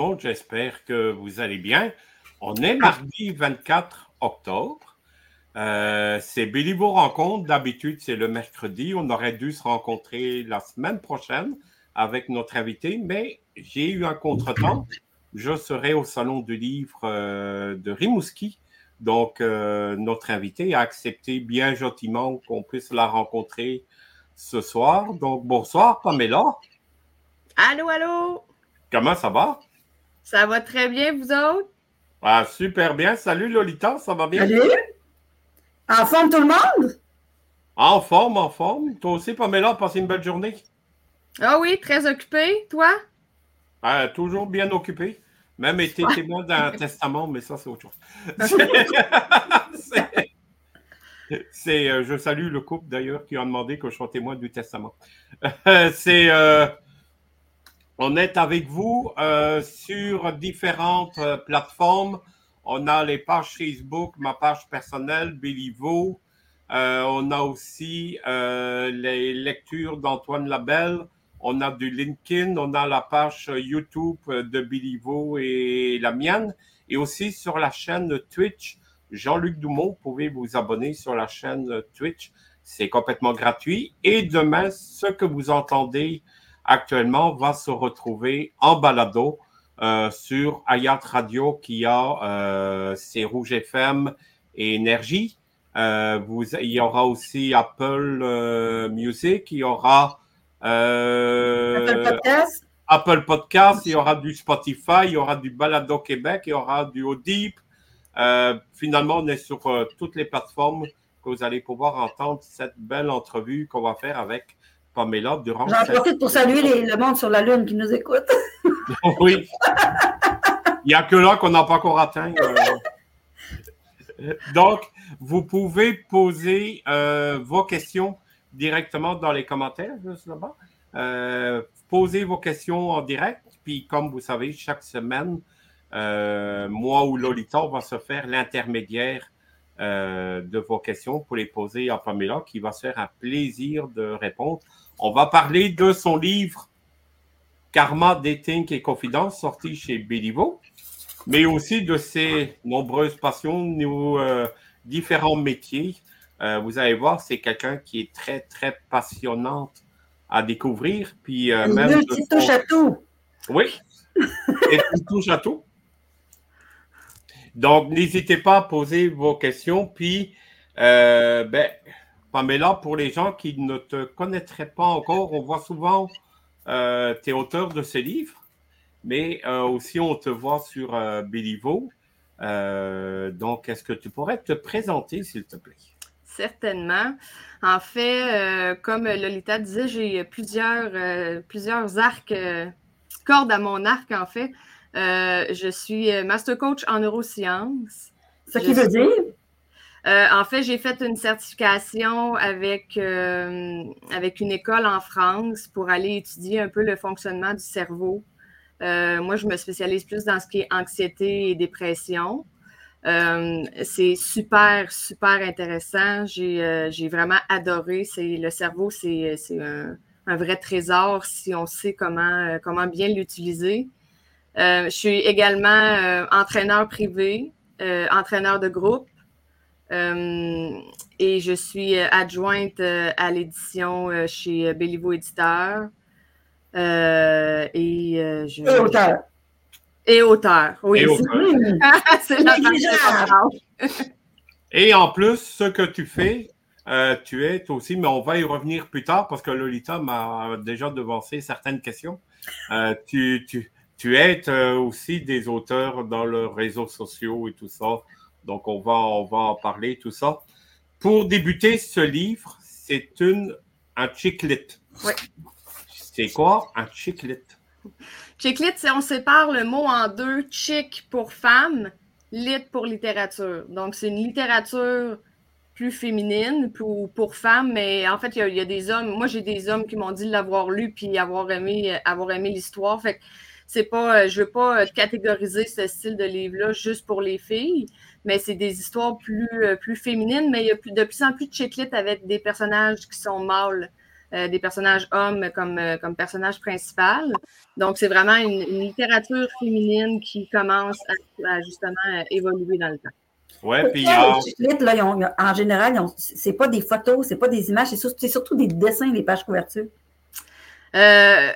Monde, j'espère que vous allez bien. On est mardi 24 octobre. Euh, c'est Billy vous rencontre. D'habitude, c'est le mercredi. On aurait dû se rencontrer la semaine prochaine avec notre invité, mais j'ai eu un contretemps. Je serai au Salon du Livre euh, de Rimouski. Donc, euh, notre invité a accepté bien gentiment qu'on puisse la rencontrer ce soir. Donc, bonsoir, Pamela. Allô, allô. Comment ça va? Ça va très bien, vous autres? Ah, super bien. Salut Lolita, ça va bien? Salut! En forme tout le monde? En forme, en forme. Toi aussi, Pamela, passé une belle journée? Ah oui, très occupé. Toi? Ah, toujours bien occupé. Même été témoin d'un testament, mais ça, c'est autre chose. c'est, euh, je salue le couple d'ailleurs qui a demandé que je sois témoin du testament. c'est, euh, on est avec vous euh, sur différentes euh, plateformes. On a les pages Facebook, ma page personnelle, Béliveau. Euh, on a aussi les lectures d'Antoine Labelle. On a du LinkedIn. On a la page YouTube de Béliveau et la mienne. Et aussi sur la chaîne Twitch, Jean-Luc Dumont. Vous pouvez vous abonner sur la chaîne Twitch? C'est complètement gratuit. Et demain, ce que vous entendez actuellement va se retrouver en balado euh, sur Ayat Radio qui a euh, ses Rouge FM et Énergie. Euh, vous, il y aura aussi Apple euh, Music, il y aura euh, Apple Podcast. Apple Podcast, il y aura du Spotify, il y aura du Balado Québec, il y aura du Audible. Euh, finalement, on est sur toutes les plateformes que vous allez pouvoir entendre cette belle entrevue qu'on va faire avec Pamela durant J'en cette- profite pour saluer les- le monde sur la Lune qui nous écoute. Oui. Il n'y a que là qu'on n'a pas encore atteint. euh. Donc, vous pouvez poser euh, vos questions directement dans les commentaires, juste là-bas. Euh, posez vos questions en direct. Puis, comme vous savez, chaque semaine, moi ou Lolita, on va se faire l'intermédiaire euh, de vos questions pour les poser à Pamela, qui va se faire un plaisir de répondre. On va parler de son livre Karma, Dating et Confidence, sorti chez Béliveau, mais aussi de ses nombreuses passions, nos euh, différents métiers. Euh, vous allez voir, c'est quelqu'un qui est très, très passionnante à découvrir. Puis, même touche à tout. oui. Et touche à tout. Donc, n'hésitez pas à poser vos questions. Puis, euh, ben, Pamela, pour les gens qui ne te connaîtraient pas encore, on voit souvent, euh, tu es auteur de ce livre, mais euh, aussi on te voit sur euh, Béliveau. Donc, est-ce que tu pourrais te présenter, s'il te plaît? Certainement. En fait, comme Lolita disait, j'ai plusieurs, arcs, cordes à mon arc, en fait. Euh, je suis euh, master coach en neurosciences. Ce qui veut dire, Euh, en fait, j'ai fait une certification avec, euh, avec une école en France pour aller étudier un peu le fonctionnement du cerveau. Moi, je me spécialise plus dans ce qui est anxiété et dépression. C'est super, super intéressant. J'ai j'ai vraiment adoré. C'est Le cerveau, c'est c'est un, un vrai trésor si on sait comment, comment bien l'utiliser. Euh, je suis également euh, entraîneur privé, euh, entraîneur de groupe. Euh, et je suis adjointe euh, à l'édition euh, chez Béliveau Éditeur. Euh, et, euh, je... et auteur. Et auteur, oui. Et c'est- auteur. La. Et en plus, ce que tu fais, euh, tu es aussi, mais on va y revenir plus tard parce que Lolita m'a déjà devancé certaines questions. Euh, tu, tu, tu aides euh, aussi des auteurs dans leurs réseaux sociaux et tout ça. Donc, on va, on va en parler, tout ça. Pour débuter ce livre, c'est une, un chicklit. Oui. C'est quoi un chicklit? Chicklit, c'est on sépare le mot en deux, chick pour femme, lit pour littérature. Donc, c'est une littérature plus féminine pour, pour femmes, mais en fait, il y a, il y a des hommes. Moi, j'ai des hommes qui m'ont dit l'avoir lu puis avoir aimé, avoir aimé l'histoire. Fait que c'est pas, euh, je veux pas euh, catégoriser ce style de livre-là juste pour les filles, mais c'est des histoires plus, euh, plus féminines, mais il y a plus, de plus en plus de chicklit avec des personnages qui sont mâles. des personnages hommes comme, comme personnage principal. Donc, c'est vraiment une, littérature féminine qui commence à, justement évoluer dans le temps. Ouais, puis en général, c'est pas des photos, c'est pas des images, c'est surtout des dessins, les pages couvertures. Euh,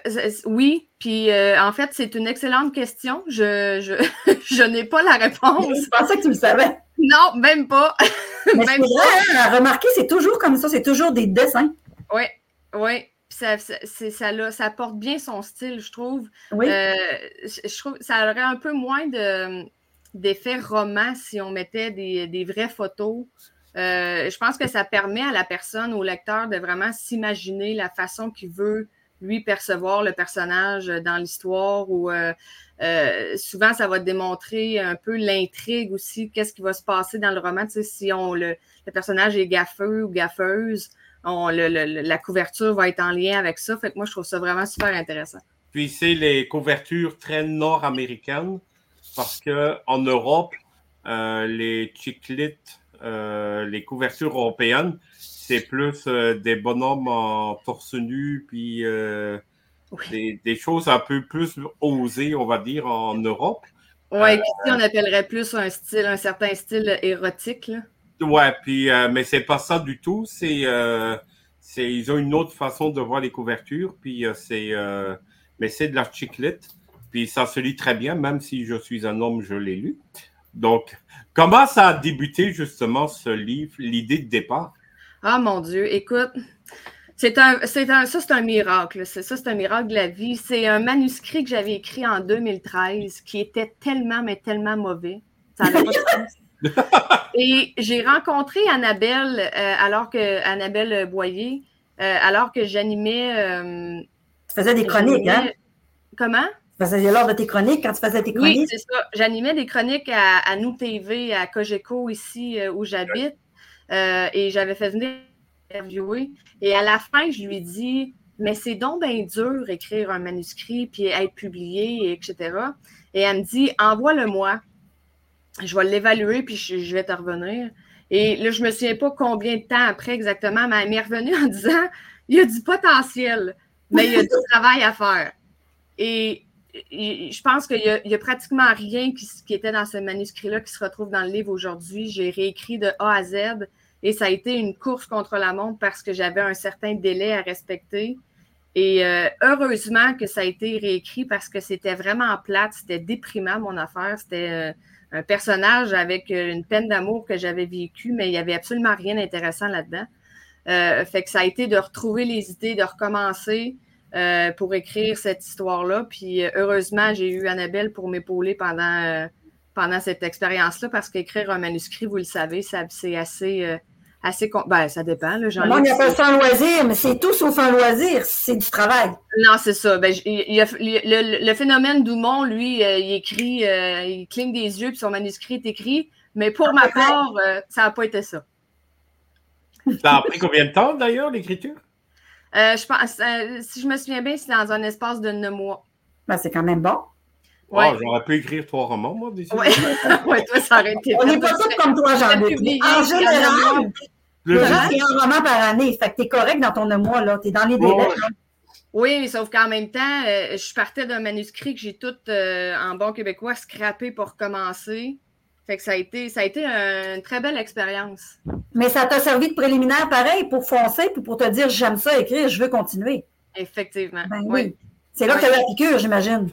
oui, puis euh, en fait, c'est une excellente question. Je, je, je n'ai pas la réponse. Je pensais que tu le savais. Non, même pas. Mais même pas. Hein, remarquer, c'est toujours comme ça, c'est toujours des dessins. Oui, oui. Ça, ça, ça, ça, porte bien son style, je trouve. Oui. Euh, je, trouve ça aurait un peu moins de, d'effet roman si on mettait des, des vraies photos. je pense que ça permet à la personne, au lecteur, de vraiment s'imaginer la façon qu'il veut lui percevoir le personnage dans l'histoire ou euh, euh, souvent ça va démontrer un peu l'intrigue aussi, qu'est-ce qui va se passer dans le roman. Tu sais, si on le, personnage est gaffeux ou gaffeuse, la couverture va être en lien avec ça. Fait que moi, je trouve ça vraiment super intéressant. Puis c'est les couvertures très nord-américaines parce que en Europe, euh, les chiclites, les couvertures européennes, c'est plus euh, des bonhommes en torse nu, puis euh, des, choses un peu plus osées, on va dire, en Europe. Oui, euh, ici, on appellerait plus un style, un certain style érotique. Ouais, puis, mais c'est pas ça du tout. C'est, ils ont une autre façon de voir les couvertures, puis c'est, mais c'est de la chiclette. Puis ça se lit très bien, même si je suis un homme, je l'ai lu. Donc, comment ça a débuté justement ce livre, l'idée de départ? Ah mon Dieu, écoute, c'est un, c'est un, ça c'est un miracle. ça c'est un miracle de la vie. C'est un manuscrit que j'avais écrit en 2013 qui était tellement, mais tellement mauvais. Ça pas de sens. Et j'ai rencontré Annabelle euh, alors que Annabelle Boyer, euh, alors que j'animais. Euh, tu faisais des chroniques, hein? Comment? Tu faisais lors de tes chroniques quand tu faisais tes chroniques? Oui, c'est ça. J'animais des chroniques à, à Nous TV, à Cogeco, ici où j'habite. Euh, et j'avais fait venir interviewer. Et à la fin, je lui dis Mais c'est donc bien dur écrire un manuscrit puis être publié, etc. Et elle me dit Envoie-le-moi. Je vais l'évaluer puis je, vais te revenir. Et là, je ne me souviens pas combien de temps après exactement, mais elle m'est revenue en disant Il y a du potentiel, mais il y a du travail à faire. Et je pense qu'il n'y a, pratiquement rien qui, était dans ce manuscrit-là qui se retrouve dans le livre aujourd'hui. J'ai réécrit de A à Z et ça a été une course contre la montre parce que j'avais un certain délai à respecter. Et euh, heureusement que ça a été réécrit parce que c'était vraiment plate, c'était déprimant mon affaire. C'était euh, un personnage avec euh, une peine d'amour que j'avais vécu, mais il n'y avait absolument rien d'intéressant là-dedans. fait que ça a été de retrouver les idées, de recommencer. Euh, pour écrire cette histoire-là. Puis euh, heureusement, j'ai eu Annabelle pour m'épauler pendant, euh, pendant cette expérience-là, parce qu'écrire un manuscrit, vous le savez, c'est assez. assez ben, ça dépend. Là, il n'y a pas ça un loisir, mais c'est tout sauf un loisir, c'est du travail. Non, c'est ça. Ben, le, phénomène d'Oumont, lui, il écrit, il cligne des yeux, puis son manuscrit est écrit. Mais pour ma part, ça n'a pas été ça. Ça a pris combien de temps d'ailleurs, l'écriture? Euh, je pense, euh, si je me souviens bien, c'est dans un espace de neuf mois. Ben, c'est quand même bon. Ouais. Oh, j'aurais pu écrire trois romans, moi, d'ici. Oui, ouais, toi, ça aurait été. On n'est pas tous comme toi, Jean-Luc. En général, le c'est un roman par année. Fait que t'es correct dans ton neuf mois, là. T'es dans les délais. Oui, sauf qu'en même temps, euh, je partais d'un manuscrit que j'ai tout, en bon québécois, scrappé pour commencer. Fait que ça a été, ça a été une très belle expérience. Mais ça t'a servi de préliminaire pareil pour foncer puis pour te dire j'aime ça écrire, je veux continuer. Effectivement. Ben oui. C'est là que tu as la piqûre, j'imagine.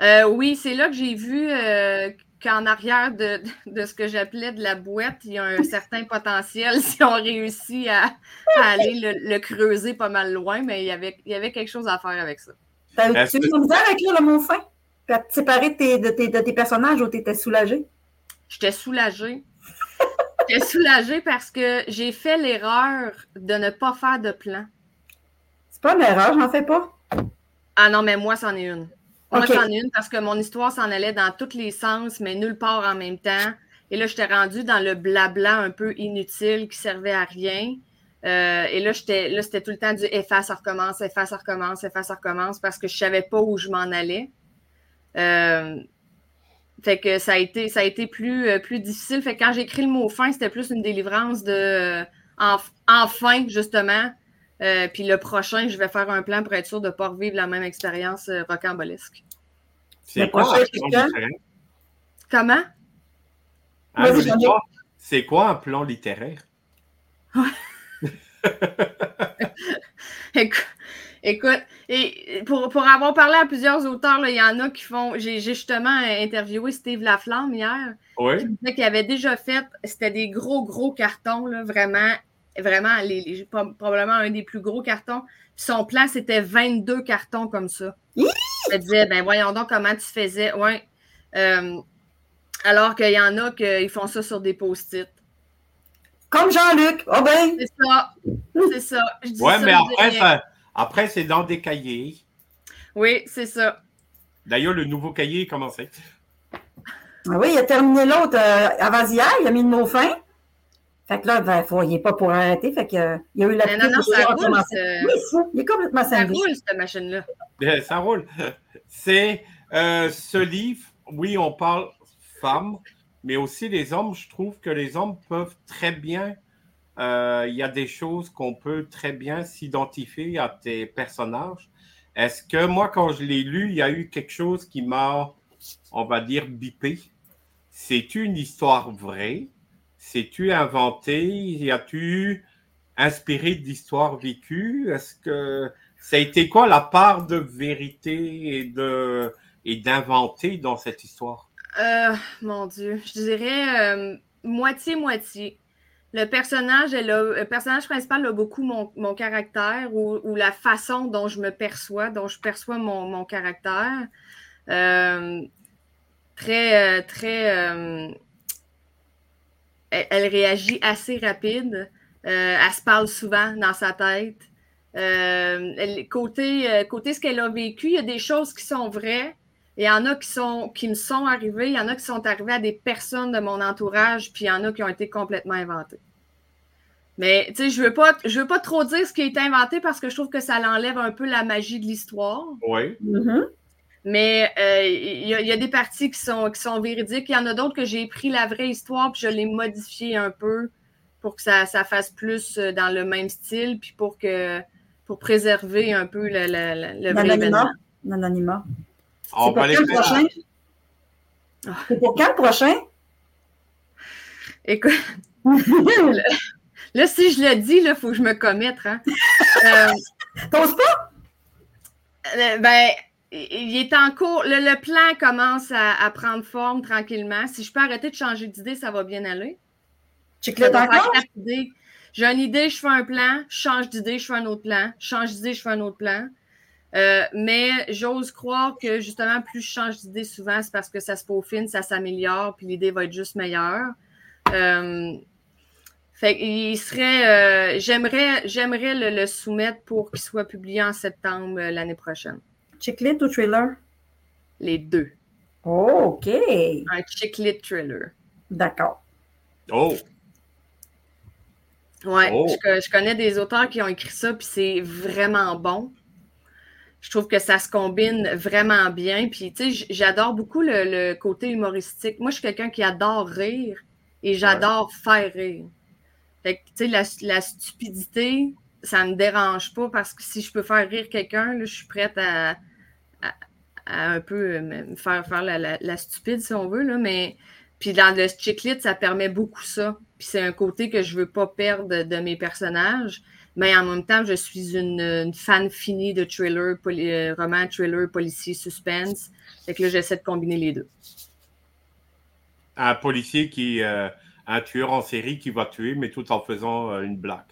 Euh, oui, c'est là que j'ai vu euh, qu'en arrière de, ce que j'appelais de la boîte, il y a un certain potentiel si on réussit à, aller le, creuser pas mal loin, mais il y avait, il y avait quelque chose à faire avec ça. tu eu misère à écrire le mot fin? Tu as séparé de, tes, de tes personnages ou tu étais soulagée? J'étais soulagée. J'étais soulagée parce que j'ai fait l'erreur de ne pas faire de plan. C'est pas une erreur, j'en fais pas. Ah non, mais moi, c'en est une. Moi, c'en est une parce que mon histoire s'en allait dans tous les sens, mais nulle part en même temps. Et là, j'étais rendue dans le blabla un peu inutile qui servait à rien. Euh, et là, là, c'était tout le temps du efface, ça recommence, efface, ça recommence, efface, ça recommence parce que je savais pas où je m'en allais. Euh, fait que ça a été, ça a été plus, euh, plus difficile. Fait que quand j'ai écrit le mot fin, c'était plus une délivrance de euh, enfin, justement, Euh, puis le prochain, je vais faire un plan pour être sûr de ne pas revivre la même expérience euh, rocambolesque. C'est quoi un plan littéraire? Comment? C'est quoi un plan littéraire? Écoute, et pour, pour, avoir parlé à plusieurs auteurs, il y en a qui font. J'ai justement interviewé Steve Laflamme hier. Oui. Qui disait qu'il avait déjà fait. C'était des gros, gros cartons, là, vraiment. Vraiment, les, probablement un des plus gros cartons. son plan, c'était 22 cartons comme ça. Je disais, ben voyons donc comment tu faisais. Ouais. Euh, alors qu'il y en a qui font ça sur des post-it. Comme Jean-Luc. Oh ben. C'est ça. C'est ça. ouais, mais après, ça, après, c'est dans des cahiers. Oui, c'est ça. D'ailleurs, le nouveau cahier est commencé. Ah oui, il a terminé l'autre euh, avant hier, il a mis le mot fin. Fait que là, ben, faut, il n'est pas pour arrêter. Fait que, euh, il y a eu la Mais non, non, ça roule, il est complètement Ça roule, cette machine-là. Ben, ça roule. C'est euh, ce livre, oui, on parle femmes, mais aussi les hommes. Je trouve que les hommes peuvent très bien euh, il y a des choses qu'on peut très bien s'identifier à tes personnages. Est-ce que moi, quand je l'ai lu, il y a eu quelque chose qui m'a, on va dire, bipé? C'est-tu une histoire vraie? C'est-tu inventé? Y a-tu inspiré d'histoires vécues? Est-ce que ça a été quoi la part de vérité et de et d'inventé dans cette histoire? Euh, mon Dieu, je dirais moitié-moitié. Euh, le personnage, le personnage principal a beaucoup mon, caractère ou, la façon dont je me perçois, dont je perçois mon, caractère. Euh, très, euh, très. Euh, elle, réagit assez rapide. elle se parle souvent dans sa tête. côté, côté ce qu'elle a vécu, il y a des choses qui sont vraies. Il y en a qui, sont, qui me sont arrivées, il y en a qui sont arrivées à des personnes de mon entourage, puis il y en a qui ont été complètement inventées. Mais tu sais, je veux pas, je veux pas trop dire ce qui a été inventé parce que je trouve que ça l'enlève un peu la magie de l'histoire. Oui. Mm-hmm. Mais euh, il y, a des parties qui sont, qui sont véridiques. Il y en a d'autres que j'ai pris la vraie histoire puis je l'ai modifiée un peu pour que ça, ça, fasse plus euh, dans le même style puis pour que pour préserver un peu le, le, le vrai événement. L'anonymat. On va prochain? C'est pour quand le prochain? Écoute. Là, si je le dis, il faut que je me commette. Hein. Euh, T'oses pas? Euh, ben, il est en cours. Le, plan commence à, prendre forme tranquillement. Si je peux arrêter de changer d'idée, ça va bien aller. J'ai une idée, je fais un plan. Je change d'idée, je fais un autre plan. Je change d'idée, je fais un autre plan. Euh, mais j'ose croire que justement, plus je change d'idée souvent, c'est parce que ça se peaufine, ça s'améliore, puis l'idée va être juste meilleure. Euh, fait il serait. Euh, j'aimerais, j'aimerais le, soumettre pour qu'il soit publié en septembre euh, l'année prochaine. Chicklit ou thriller? Les deux. Oh, OK. Un chicklit thriller. D'accord. Oh! Ouais, oh. Je, connais des auteurs qui ont écrit ça, puis c'est vraiment bon. Je trouve que ça se combine vraiment bien. Puis, tu sais, j'adore beaucoup le, côté humoristique. Moi, je suis quelqu'un qui adore rire et j'adore faire rire. Fait que, tu sais, la, stupidité, ça me dérange pas parce que si je peux faire rire quelqu'un, je suis prête à, un peu euh, faire, faire la, stupide, si on veut, là, mais puis dans le chicklit, ça permet beaucoup ça. Puis c'est un côté que je veux pas perdre de, mes personnages, mais en même temps, je suis une, fan finie de thriller, euh, roman, thriller, policier, suspense. Fait que là, j'essaie de combiner les deux. Un policier qui, euh, un tueur en série qui va tuer, mais tout en faisant euh, une blague.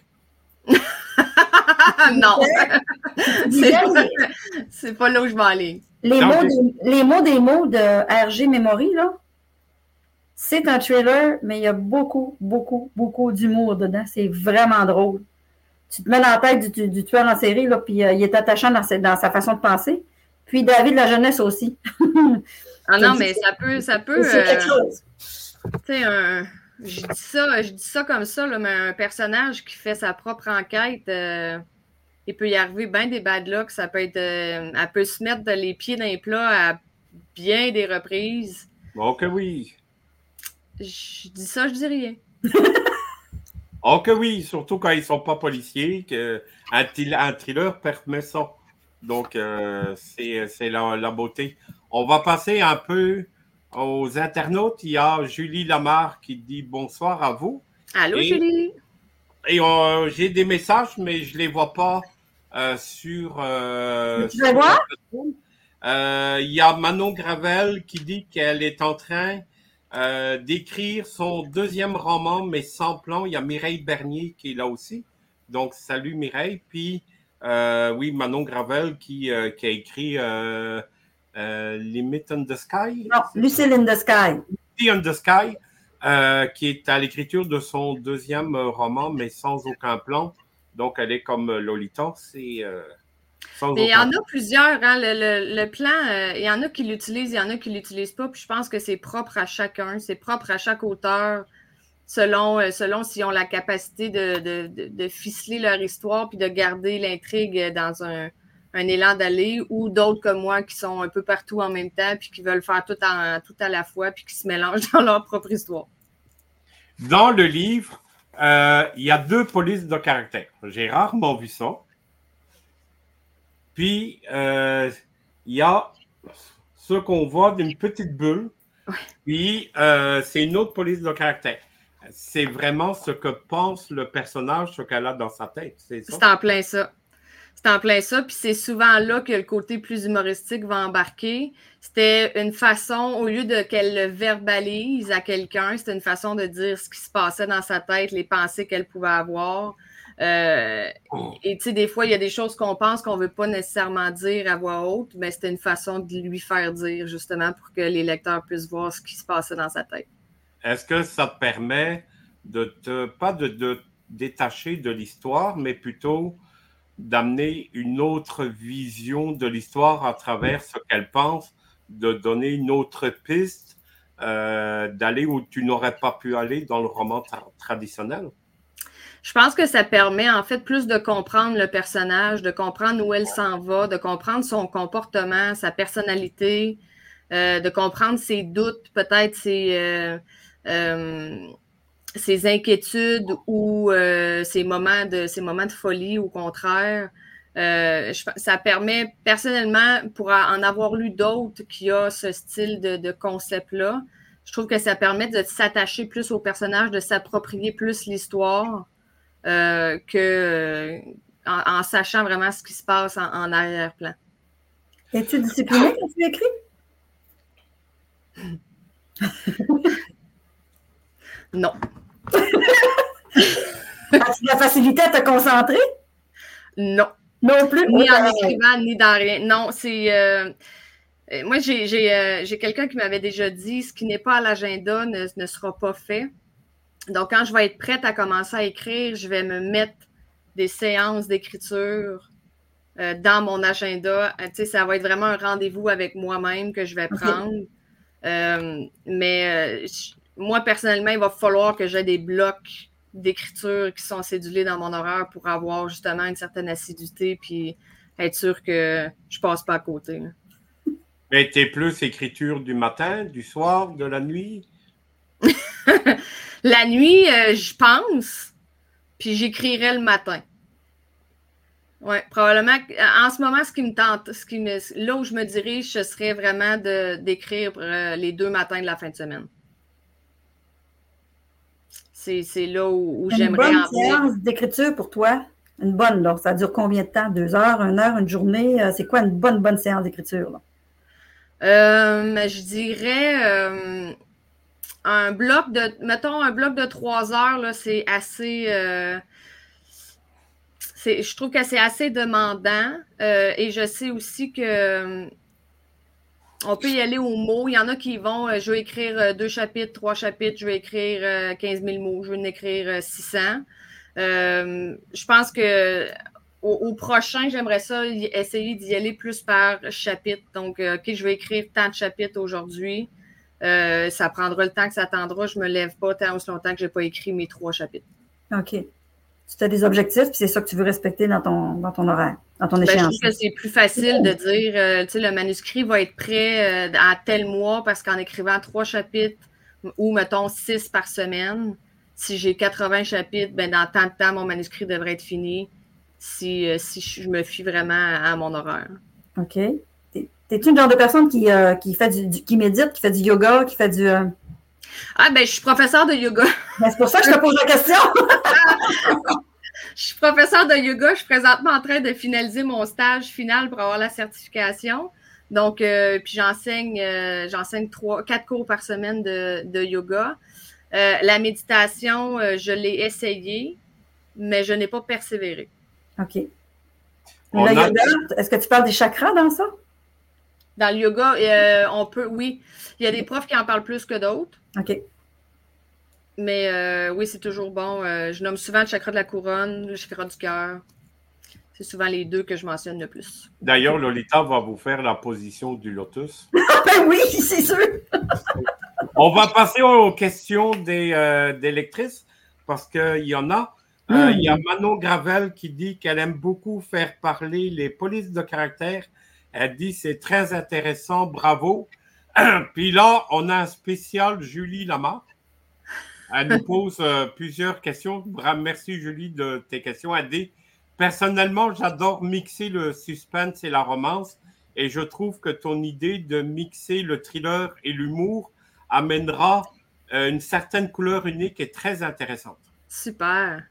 non. c'est pas, là où je vais aller. Les, mots des, les mots des mots de RG Memory, là, c'est un trailer, mais il y a beaucoup, beaucoup, beaucoup d'humour dedans. C'est vraiment drôle. Tu te mets dans la tête du, tueur en série, là, puis euh, il est attachant dans sa, dans sa façon de penser. Puis David la jeunesse aussi. ah non, mais ça peut. Ça peut c'est quelque euh, chose. Tu sais, un je dis ça, je dis ça comme ça, mais un personnage qui fait sa propre enquête, euh, il peut y arriver bien des bad luck. Ça peut être. Euh, elle peut se mettre les pieds dans les plats à bien des reprises. Ok, oui. Je dis ça, je dis rien. Oh que oui, surtout quand ils ne sont pas policiers, que un, thriller permet ça. Donc, euh, c'est la, beauté. On va passer un peu aux internautes. Il y a Julie Lamar qui dit bonsoir à vous. Allô, Julie? Et j'ai des messages, mais je ne les vois pas euh, sur. Euh, tu les vois? Il y a Manon Gravel qui dit qu'elle est en train euh, d'écrire son deuxième roman, mais sans plan. Il y a Mireille Bernier qui est là aussi. Donc, salut Mireille. Puis, euh, oui, Manon Gravel qui, euh, qui a écrit Limit in the Sky. Non, Lucille in the Sky. Lucy in the Sky, qui est à l'écriture de son deuxième roman, mais sans aucun plan. Donc, elle est comme Lolita. C'est il y en a plusieurs. Hein, le, plan, euh, il y en a qui l'utilisent, il y en a qui ne l'utilisent pas. Puis je pense que c'est propre à chacun. C'est propre à chaque auteur selon, euh, selon s'ils ont la capacité de, ficeler leur histoire puis de garder l'intrigue dans un, élan d'aller ou d'autres comme moi qui sont un peu partout en même temps puis qui veulent faire tout, tout à la fois puis qui se mélangent dans leur propre histoire. Dans le livre, euh, il y a deux polices de caractère. J'ai rarement vu ça. Puis, euh, il y a ce qu'on voit d'une petite bulle. Puis, euh, c'est une autre police de caractère. C'est vraiment ce que pense le personnage, ce qu'elle a dans sa tête. C'est en plein ça. C'est en plein ça. Puis c'est souvent là que le côté plus humoristique va embarquer. C'était une façon, au lieu de qu'elle le verbalise à quelqu'un, c'était une façon de dire ce qui se passait dans sa tête, les pensées qu'elle pouvait avoir. Euh, oh. Et tu sais, des fois, il y a des choses qu'on pense qu'on ne veut pas nécessairement dire à voix haute, mais c'était une façon de lui faire dire, justement, pour que les lecteurs puissent voir ce qui se passait dans sa tête. Est-ce que ça te permet de te, pas de, de détacher de l'histoire, mais plutôt d'amener une autre vision de l'histoire à travers ce qu'elle pense, de donner une autre piste, euh, d'aller où tu n'aurais pas pu aller dans le roman traditionnel? Je pense que ça permet en fait plus de comprendre le personnage, de comprendre où elle s'en va, de comprendre son comportement, sa personnalité, euh, de comprendre ses doutes, peut-être ses, euh, euh, ses inquiétudes ou ses, moments de, moments de folie au contraire. ça permet personnellement, pour en avoir lu d'autres qui ont ce style de concept-là, je trouve que ça permet de s'attacher plus au personnage, de s'approprier plus l'histoire. Euh, que euh, en, sachant vraiment ce qui se passe en, arrière-plan. Es-tu discipliné quand tu écris? non. As-tu la facilité à te concentrer? Non. Non plus? Ni en écrivant, ni dans rien. Non, c'est. Euh, moi, j'ai quelqu'un qui m'avait déjà dit ce qui n'est pas à l'agenda ne, sera pas fait. Donc, quand je vais être prête à commencer à écrire, je vais me mettre des séances d'écriture euh, dans mon agenda. Euh, tu sais, ça va être vraiment un rendez-vous avec moi-même que je vais prendre. Euh, mais moi, personnellement, il va falloir que j'ai des blocs d'écriture qui sont cédulés dans mon horaire pour avoir justement une certaine assiduité puis être sûr que je passe pas à côté. Mais tu es plus écriture du matin, du soir, de la nuit? La nuit, euh, je pense, puis j'écrirai le matin. Oui, probablement. En ce moment, ce qui me tente, ce qui me, là où je me dirige, ce serait vraiment d'écrire euh, les deux matins de la fin de semaine. C'est là où, j'aimerais en Une bonne séance d'écriture pour toi? Une bonne, là. Ça dure combien de temps? Deux heures, une heure, une journée? Euh, c'est quoi une bonne, bonne séance d'écriture? je dirais un bloc de, mettons, un bloc de trois heures, c'est assez. Euh, je trouve que c'est assez demandant. Euh, et je sais aussi que euh, on peut y aller au mot. Il y en a qui vont, je vais écrire deux chapitres, trois chapitres, je vais écrire 15 000 mots, je vais en écrire 600. je pense que au, prochain, j'aimerais ça essayer d'y aller plus par chapitre. Donc, OK, je vais écrire tant de chapitres aujourd'hui. Euh, ça prendra le temps que ça attendra. Je ne me lève pas tant aussi longtemps que je n'ai pas écrit mes trois chapitres. OK. Tu as des objectifs, puis c'est ça que tu veux respecter dans ton, dans ton horaire, dans ton échéance. Ben, je trouve que c'est plus facile de dire, euh, tu sais, le manuscrit va être prêt euh, à tel mois parce qu'en écrivant trois chapitres ou, mettons, six par semaine, si j'ai 80 chapitres, ben dans tant de temps, mon manuscrit devrait être fini si, si je me fie vraiment à, mon horaire. OK. T'es-tu une genre de personne qui, euh, qui fait du, qui médite, qui fait du yoga, qui fait du. Euh? Ah, ben, je suis professeur de yoga. Ben, c'est pour ça que je te pose la question. je suis professeur de yoga. Je suis présentement en train de finaliser mon stage final pour avoir la certification. Donc, puis j'enseigne, j'enseigne trois, quatre cours par semaine de, de yoga. la méditation, je l'ai essayé, mais je n'ai pas persévéré. OK. est-ce que tu parles des chakras dans ça? Dans le yoga, euh, on peut, oui. Il y a des profs qui en parlent plus que d'autres. OK. Mais euh, oui, c'est toujours bon. Euh, je nomme souvent le chakra de la couronne, le chakra du cœur. C'est souvent les deux que je mentionne le plus. D'ailleurs, Lolita va vous faire la position du lotus. ben oui, c'est sûr. on va passer aux questions des, des lectrices parce qu'il y en a. Euh, il y a Manon Gravel qui dit qu'elle aime beaucoup faire parler les polices de caractère. Elle dit c'est très intéressant, bravo. Puis là, on a un spécial Julie Lamar. Elle nous pose euh, plusieurs questions. Merci Julie de tes questions. Elle dit personnellement, j'adore mixer le suspense et la romance, et je trouve que ton idée de mixer le thriller et l'humour amènera euh, une certaine couleur unique et très intéressante. Super.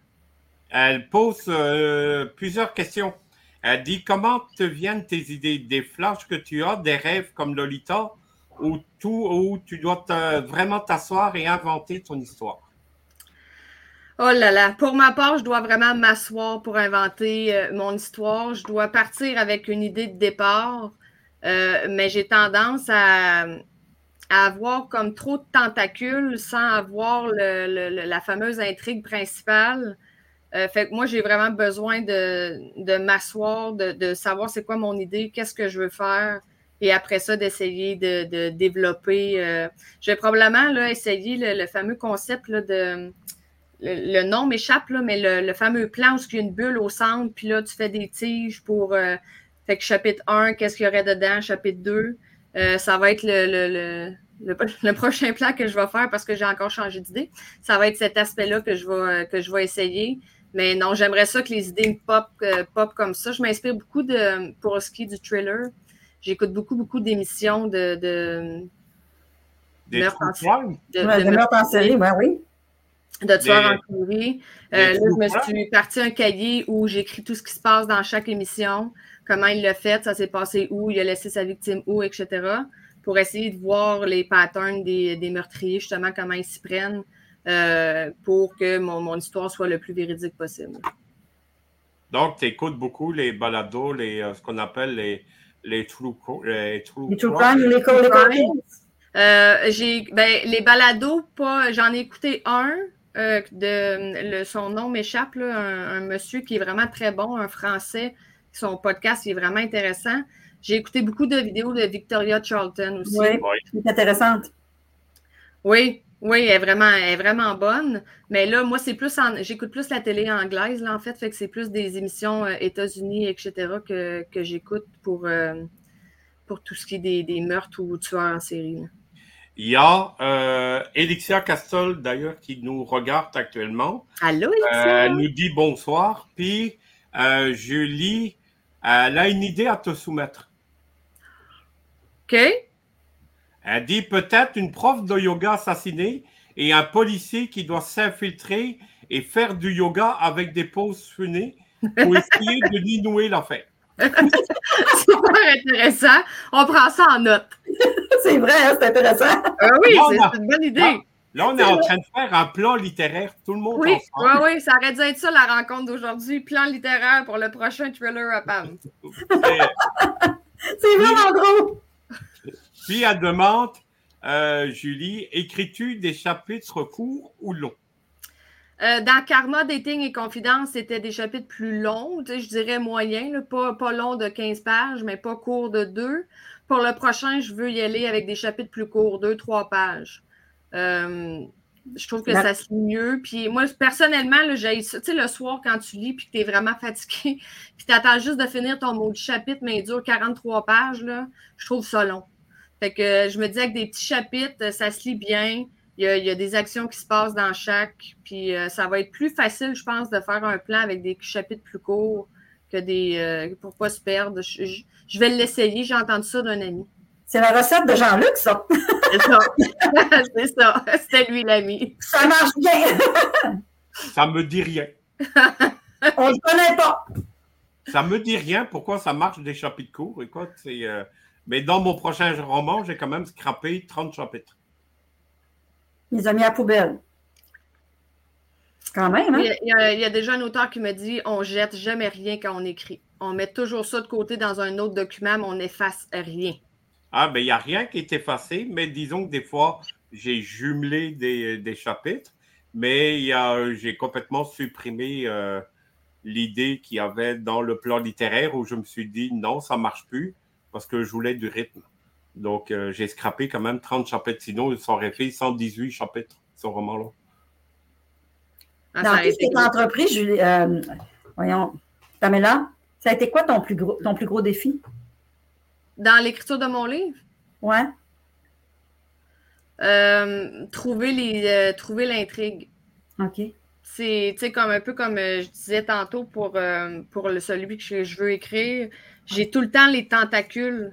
Elle pose euh, plusieurs questions. Elle dit comment te viennent tes idées, des flashs que tu as, des rêves comme Lolita, où, tout, où tu dois vraiment t'asseoir et inventer ton histoire. Oh là là, pour ma part, je dois vraiment m'asseoir pour inventer euh, mon histoire. Je dois partir avec une idée de départ, euh, mais j'ai tendance à, avoir comme trop de tentacules sans avoir la fameuse intrigue principale. Euh, fait que moi, j'ai vraiment besoin de, m'asseoir, de, savoir c'est quoi mon idée, qu'est-ce que je veux faire, et après ça, d'essayer de, développer. Euh, je vais probablement là, essayer le, fameux concept là, de. Le, nom m'échappe, mais le, fameux plan où il y a une bulle au centre, puis là, tu fais des tiges pour. Euh, fait que chapitre 1, qu'est-ce qu'il y aurait dedans, chapitre 2. ça va être le, le, prochain plan que je vais faire parce que j'ai encore changé d'idée. Ça va être cet aspect-là que je que je vais essayer. Mais non, j'aimerais ça que les idées pop, euh, pop comme ça. Je m'inspire beaucoup de, pour ce qui est du thriller. J'écoute beaucoup, beaucoup d'émissions de, de des meurtres en, série. De, en série, oui. De tueurs en série. Euh, là, je me suis parti un cahier où j'écris tout ce qui se passe dans chaque émission, comment il l'a fait, ça s'est passé où, il a laissé sa victime où, etc. Pour essayer de voir les patterns des, des meurtriers, justement, comment ils s'y prennent. Euh, pour que mon, histoire soit le plus véridique possible. Donc, tu écoutes beaucoup les balados, les, euh, ce qu'on appelle les, les true, les true, les true crime, les, les euh, j'ai ben, les balados, pas j'en ai écouté un de le, son nom m'échappe, un, monsieur qui est vraiment très bon, un français. Son podcast est vraiment intéressant. J'ai écouté beaucoup de vidéos de Victoria Charlton aussi. Oui, c'est intéressante. Oui, oui, elle est vraiment, est vraiment bonne. Mais là, moi, c'est plus j'écoute plus la télé anglaise, là, en fait. Fait que c'est plus des émissions euh, États-Unis, etc. que, j'écoute pour, euh, pour tout ce qui est des, meurtres ou tueurs en série. Il y a euh, Elixia Castle, d'ailleurs, qui nous regarde actuellement. Allô, Elixia? elle nous dit bonsoir. Puis, Julie, elle a une idée à te soumettre. OK. Elle dit peut-être une prof de yoga assassinée et un policier qui doit s'infiltrer et faire du yoga avec des poses funées pour essayer de dénouer l'affaire. Super intéressant. On prend ça en note. c'est vrai, hein, c'est intéressant. Euh, oui, c'est une bonne idée. Là, on est, en train de faire un plan littéraire, tout le monde oui, Oui, oui, ça aurait dû être ça la rencontre d'aujourd'hui. Plan littéraire pour le prochain thriller à Pam. c'est vraiment gros. Puis elle demande, euh, Julie, écris-tu des chapitres courts ou longs? Euh, dans Karma, Dating et Confidence, c'était des chapitres plus longs, je dirais moyens, pas, pas long de 15 pages, mais pas court de 2. Pour le prochain, je veux y aller avec des chapitres plus courts, 2-3 pages. Euh, je trouve que ça se lit mieux. Puis moi, personnellement, j'ai ça. Tu sais, le soir, quand tu lis puis que tu es vraiment fatigué, puis tu attends juste de finir ton mot de chapitre, mais il dure 43 pages, là, je trouve ça long. Fait que je me disais que des petits chapitres, ça se lit bien. Il il y, a, des actions qui se passent dans chaque. Puis ça va être plus facile, je pense, de faire un plan avec des chapitres plus courts que des. pour ne pas se perdre. Je, vais l'essayer. J'ai entendu ça d'un ami. C'est la recette de Jean-Luc, ça. C'est ça. C'est ça. C'était lui l'ami. Ça marche bien. ça me dit rien. On ne connaît pas. Ça me dit rien pourquoi ça marche des chapitres courts? Écoute, c'est. Euh, mais dans mon prochain roman, j'ai quand même scrappé 30 chapitres. Les amis à poubelle. Quand même, hein? Il y, a, déjà un auteur qui me dit on jette jamais rien quand on écrit. On met toujours ça de côté dans un autre document, mais on n'efface rien. Ah, ben il n'y a rien qui est effacé, mais disons que des fois, j'ai jumelé des, chapitres, mais j'ai complètement supprimé euh, l'idée qu'il y avait dans le plan littéraire où je me suis dit non, ça ne marche plus parce que je voulais du rythme. Donc, euh, j'ai scrappé quand même 30 chapitres. Sinon, ça aurait fait 118 chapitres, ce roman-là. Ah, Dans toute cette entreprise, Julie, euh, voyons, Pamela, ça a été quoi ton plus gros, ton plus gros défi? Dans l'écriture de mon livre? Ouais. Euh, trouver les trouver l'intrigue. OK. C'est comme un peu comme je disais tantôt pour, pour le, celui que je veux écrire j'ai tout le temps les tentacules.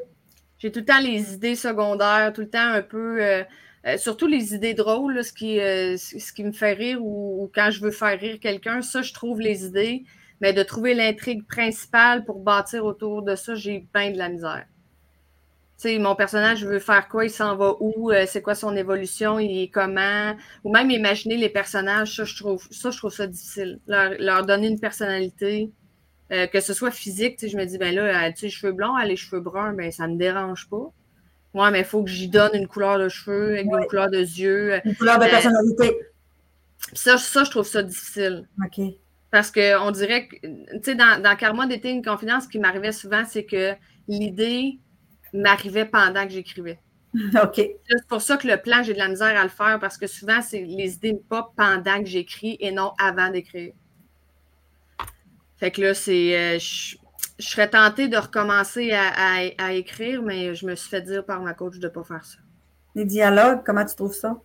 J'ai tout le temps les idées secondaires, tout le temps un peu. Euh, euh, surtout les idées drôles, ce, qui, euh, ce qui me fait rire ou, quand je veux faire rire quelqu'un, ça, je trouve les idées. Mais de trouver l'intrigue principale pour bâtir autour de ça, j'ai bien de la misère. Sais, mon personnage veut faire quoi, il s'en va où, c'est quoi son évolution, il est comment, ou même imaginer les personnages, ça, je trouve ça, je trouve ça difficile. leur donner une personnalité, euh, que ce soit physique, je me dis, ben là, tu sais, cheveux blancs, elle a les cheveux bruns, ben ça ne me dérange pas. Moi, mais il faut que j'y donne une couleur de cheveux, avec une couleur de yeux. Une couleur de euh, personnalité. Ça, ça, je trouve ça difficile. OK. Parce qu'on dirait que, tu sais, dans, dans Karma d'été, une confidence, ce qui m'arrivait souvent, c'est que l'idée m'arrivait pendant que j'écrivais. OK. C'est pour ça que le plan, j'ai de la misère à le faire parce que souvent, c'est les idées me pop pendant que j'écris et non avant d'écrire. Fait que là, c'est. Euh, je, serais tentée de recommencer à, écrire, mais je me suis fait dire par ma coach de ne pas faire ça. Les dialogues, comment tu trouves ça?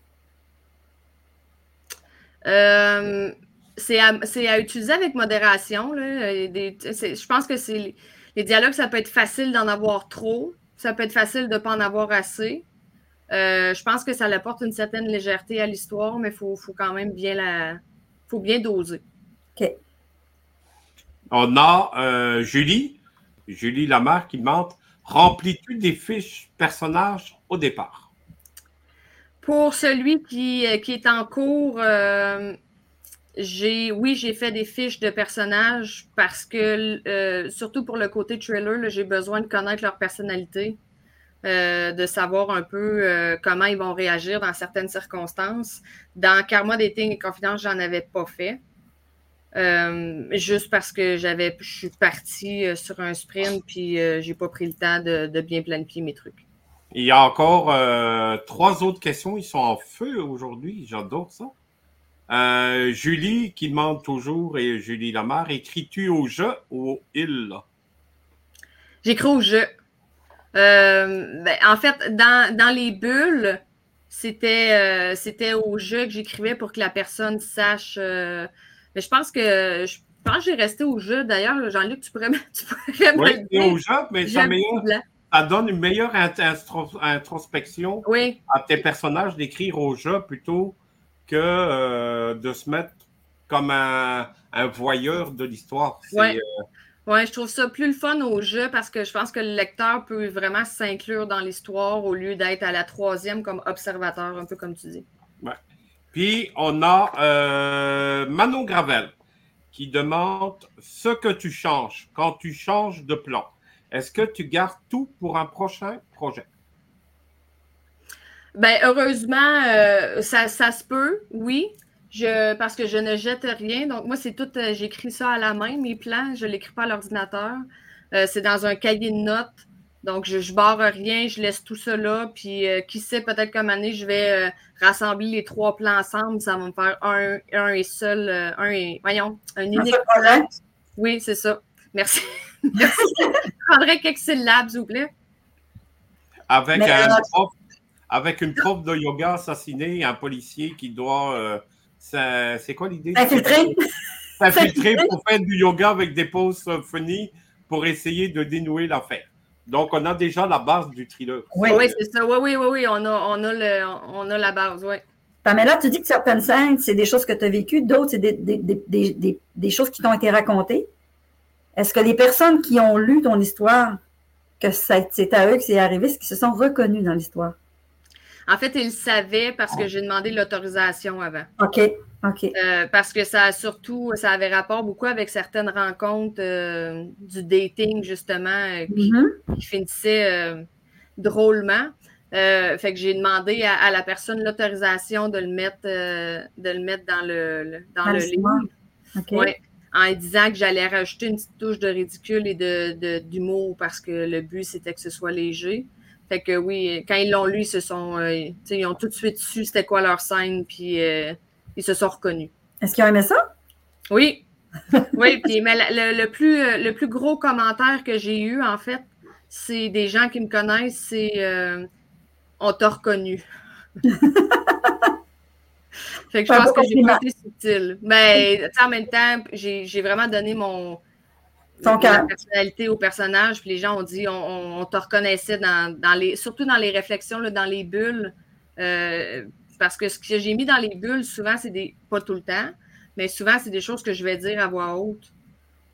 Euh, c'est à, utiliser avec modération. je pense que c'est les dialogues, ça peut être facile d'en avoir trop. Ça peut être facile de ne pas en avoir assez. Euh, je pense que ça apporte une certaine légèreté à l'histoire, mais il faut, faut, quand même bien la. faut bien doser. OK. On a euh, Julie, Julie Lamar qui demande Remplis-tu des fiches personnages au départ? Pour celui qui, euh, est en cours, euh, oui, j'ai fait des fiches de personnages parce que, surtout pour le côté trailer, j'ai besoin de connaître leur personnalité. de savoir un peu comment ils vont réagir dans certaines circonstances. Dans Karma Dating et Confidence, j'en avais pas fait. Euh, juste parce que j'avais, je suis partie euh, sur un sprint puis euh, j'ai pas pris le temps de, bien planifier mes trucs. Il y a encore trois autres questions. Ils sont en feu aujourd'hui. J'adore ça. Julie qui demande toujours, et Julie Lamar, écris-tu au jeu ou au il? J'écris au jeu. Ben, en fait, dans, dans les bulles, c'était, c'était au jeu que j'écrivais pour que la personne sache mais je pense que je pense que j'ai resté au jeu. D'ailleurs, Jean-Luc, tu pourrais, tu pourrais Oui, au jeu, mais ça, ça, donne une meilleure introspection à tes personnages d'écrire au jeu plutôt que euh, de se mettre comme un, voyeur de l'histoire. Oui. Euh, je trouve ça plus le fun au jeu parce que je pense que le lecteur peut vraiment s'inclure dans l'histoire au lieu d'être à la troisième comme observateur, un peu comme tu dis. Ouais. Puis, on a euh, Manon Gravel qui demande ce que tu changes quand tu changes de plan. Est-ce que tu gardes tout pour un prochain projet? Ben, heureusement, euh, ça, se peut, oui. Parce que je ne jette rien. Donc, moi, c'est tout, euh, j'écris ça à la main, mes plans, je ne l'écris pas à l'ordinateur. c'est dans un cahier de notes. Donc, je ne barre rien, je laisse tout ça là. Puis, euh, qui sait, peut-être comme année, je vais euh, rassembler les trois plans ensemble. Ça va me faire un, un et seul, euh, un et, voyons, un unique plan. Oui, c'est ça. Merci. je prendrais quelques syllabes, s'il vous plaît. Avec un, avec une prof de yoga assassinée et un policier qui doit. Euh, c'est quoi l'idée? Infiltrer. Infiltrer pour faire du yoga avec des poses funny pour essayer de dénouer l'affaire. Donc, on a déjà la base du thriller. Oui, c'est ça. Oui, oui, oui, oui. On a, on a, le, on a la base, oui. là, tu dis que certaines scènes, c'est des choses que tu as vécues, d'autres, c'est des, des, des, des, choses qui t'ont été racontées. Est-ce que les personnes qui ont lu ton histoire, que c'est à eux que c'est arrivé, est-ce qu'ils se sont reconnus dans l'histoire? En fait, ils savaient parce que j'ai demandé l'autorisation avant. OK. Euh, parce que ça a surtout, ça avait rapport beaucoup avec certaines rencontres euh, du dating, justement, euh, qui, finissaient drôlement. fait que j'ai demandé à, la personne l'autorisation de le mettre de le mettre dans le, dans, le livre. Ouais, en disant que j'allais rajouter une petite touche de ridicule et de, d'humour parce que le but c'était que ce soit léger. Fait que oui, quand ils l'ont lu, ils se sont. Ils ont tout de suite su c'était quoi leur scène, puis ils se sont reconnus. Est-ce qu'ils ont aimé ça? Oui. oui, puis mais le, plus, euh, le plus gros commentaire que j'ai eu, en fait, c'est des gens qui me connaissent, c'est On t'a reconnu. fait que je pense que j'ai pas été subtil. Mais en même temps, j'ai vraiment donné mon personnalité au personnage, puis les gens ont dit on, te reconnaissait dans, les, surtout dans les réflexions, dans les bulles. Euh, parce que ce que j'ai mis dans les bulles, souvent, c'est des. pas tout le temps, mais souvent, c'est des choses que je vais dire à voix haute.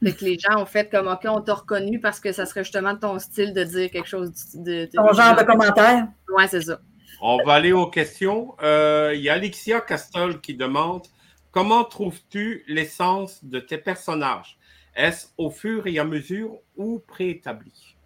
Fait que les gens ont fait comme OK, on t'a reconnu parce que ça serait justement ton style de dire quelque chose de. Ton genre de commentaire. Oui, c'est ça. On va aller aux questions. Euh, il y a Alexia Castol qui demande Comment trouves-tu l'essence de tes personnages? Est-ce au fur et à mesure ou préétabli?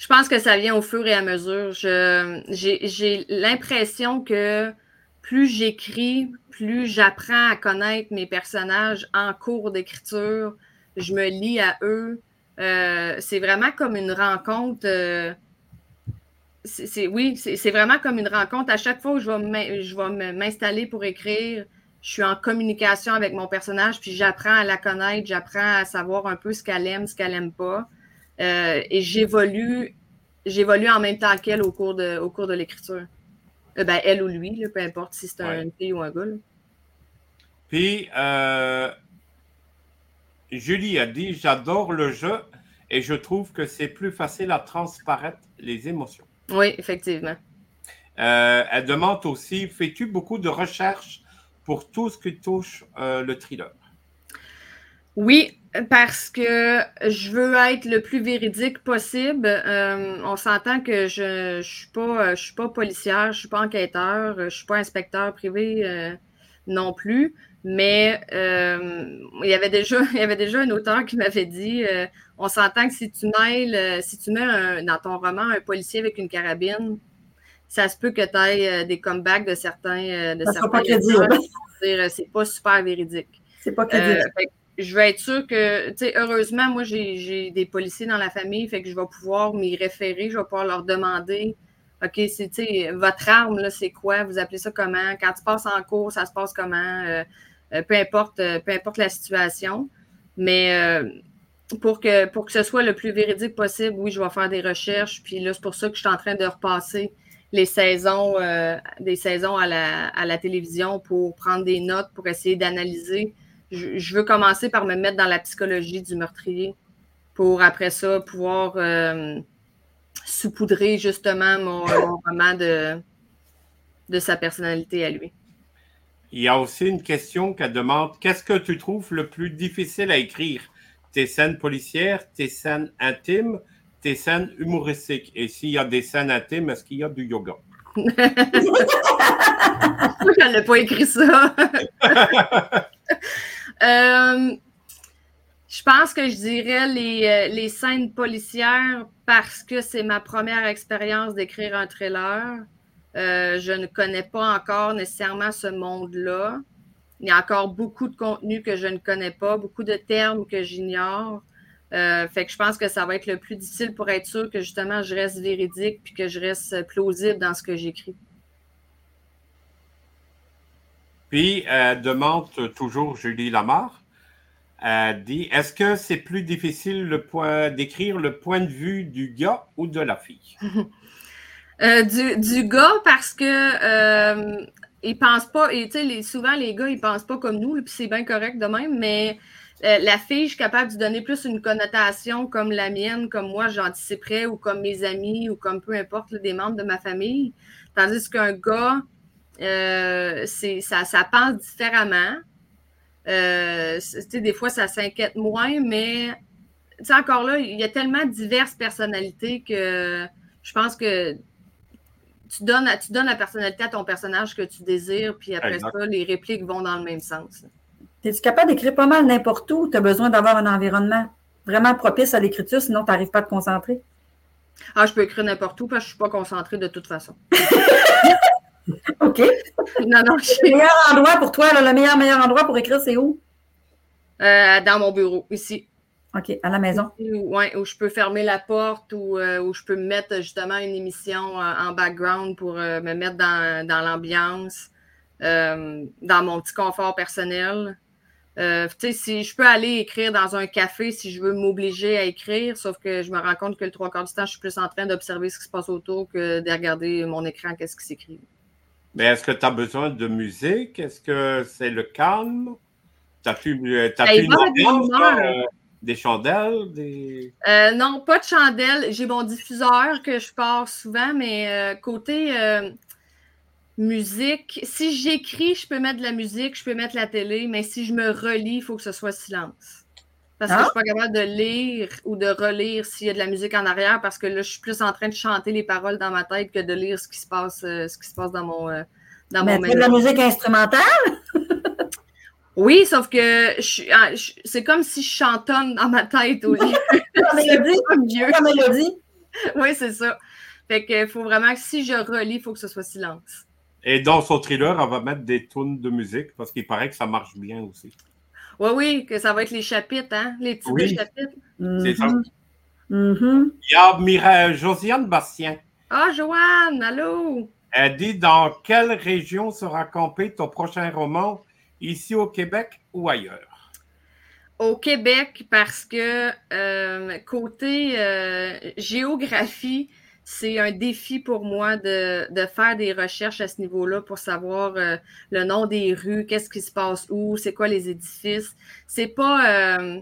Je pense que ça vient au fur et à mesure. J'ai l'impression que plus j'écris, plus j'apprends à connaître mes personnages en cours d'écriture. Je me lis à eux. Euh, c'est vraiment comme une rencontre. Euh, oui, c'est vraiment comme une rencontre. À chaque fois où je vais m'installer pour écrire, je suis en communication avec mon personnage, puis j'apprends à la connaître, j'apprends à savoir un peu ce qu'elle aime, ce qu'elle aime pas. Euh, et j'évolue, j'évolue en même temps qu'elle au cours de, au cours de l'écriture. Euh, ben, elle ou lui, peu importe si c'est un, fille ou un gars. Puis, euh, Julie a dit J'adore le jeu et je trouve que c'est plus facile à transparaître les émotions. Oui, effectivement. elle demande aussi Fais-tu beaucoup de recherches pour tout ce qui touche le thriller? Oui, parce que je veux être le plus véridique possible. Euh, on s'entend que je ne suis, pas, je suis pas policière, je ne suis pas enquêteur, je ne suis pas inspecteur privé euh, non plus. Mais il, y avait déjà, il y avait déjà un auteur qui m'avait dit on s'entend que si tu mêles, si tu mets dans ton roman un policier avec une carabine, ça se peut que tu aies euh, des comebacks de certains. Euh, de ça pas crédible. Euh, c'est pas super véridique. C'est pas crédible. Je veux être sûr que, tu sais, heureusement, moi, j'ai des policiers dans la famille, fait que je vais pouvoir m'y référer, je vais pouvoir leur demander, OK, c'est, votre arme, là, c'est quoi? Vous appelez ça comment? Quand tu passes en cours, ça se passe comment? peu importe, peu importe la situation. Mais pour, que, pour que ce soit le plus véridique possible, oui, je vais faire des recherches. Puis là, c'est pour ça que je suis en train de repasser les saisons, euh, des saisons à la, à la, télévision pour prendre des notes, pour essayer d'analyser. Je, veux commencer par me mettre dans la psychologie du meurtrier pour après ça pouvoir euh, saupoudrer justement mon, roman de, de sa personnalité à lui. Il y a aussi une question qui demande qu'est-ce que tu trouves le plus difficile à écrire? Tes scènes policières, tes scènes intimes tes scènes humoristiques? Et s'il y a des scènes intimes, est-ce qu'il y a du yoga? Je n'ai pas écrit ça. Euh, je pense que je dirais les, euh, les, scènes policières parce que c'est ma première expérience d'écrire un trailer. Euh, je ne connais pas encore nécessairement ce monde-là. Il y a encore beaucoup de contenu que je ne connais pas, beaucoup de termes que j'ignore. Fait que je pense que ça va être le plus difficile pour être sûr que justement je reste véridique puis que je reste plausible dans ce que j'écris. Puis, elle demande toujours Julie Lamar. Dit Est-ce que c'est plus difficile d'écrire le point de vue du gars ou de la fille? Euh, du, gars parce que euh, ils pensent pas, et souvent les gars, ils pensent pas comme nous, puis c'est bien correct de même, mais euh, la fille, je suis capable de donner plus une connotation comme la mienne, comme moi, j'anticiperais, ou comme mes amis, ou comme peu importe des membres de ma famille. Tandis qu'un gars, euh, ça, ça pense différemment. Euh, des fois, ça s'inquiète moins, mais encore là, il y a tellement diverses personnalités que je pense que tu donnes, tu donnes la personnalité à ton personnage que tu désires, puis après ça, les répliques vont dans le même sens. Es-tu capable d'écrire pas mal n'importe où? Tu as besoin d'avoir un environnement vraiment propice à l'écriture, sinon tu n'arrives pas à te concentrer? Ah, je peux écrire n'importe où parce que je ne suis pas concentrée de toute façon. OK. Non, non, Le meilleur endroit pour toi, le meilleur, meilleur endroit pour écrire, c'est où? Euh, dans mon bureau, ici. OK, à la maison. Oui, où je peux fermer la porte ou euh, où je peux mettre justement une émission euh, en background pour me mettre dans, dans l'ambiance, dans mon petit confort personnel. Euh, si je peux aller écrire dans un café si je veux m'obliger à écrire, sauf que je me rends compte que le trois quarts du temps, je suis plus en train d'observer ce qui se passe autour que de regarder mon écran, qu'est-ce qui s'écrit. Mais est-ce que tu as besoin de musique? Est-ce que c'est le calme? T'as-tu euh, as ben, une ambiance, euh, des chandelles? Des... non, pas de chandelles. J'ai mon diffuseur que je pars souvent, mais côté Musique. Si j'écris, je peux mettre de la musique, je peux mettre la télé, mais si je me relis, il faut que ce soit silence. Parce que je ne suis pas capable de lire ou de relire s'il y a de la musique en arrière, parce que là, je suis plus en train de chanter les paroles dans ma tête que de lire ce qui se passe, euh, ce qui se passe dans mon. Euh, dans mais de la musique instrumentale? oui, sauf que ah, c'est comme si je chantonne dans ma tête au lieu. La mélodie. Oui, c'est ça. Fait qu'il faut vraiment que si je relis, il faut que ce soit silence. Et dans son thriller, on va mettre des tunes de musique parce qu'il paraît que ça marche bien aussi. Oui, oui, que ça va être les chapitres, hein? Les petits chapitres. C'est ça. Mm-hmm. Il y a Josiane Bastien. Ah, Joanne, allô? Elle dit Dans quelle région sera campé ton prochain roman, ici au Québec ou ailleurs? Au Québec, parce que euh, côté euh, géographie, c'est un défi pour moi de, faire des recherches à ce niveau-là pour savoir euh, le nom des rues, qu'est-ce qui se passe où, c'est quoi les édifices. C'est pas euh,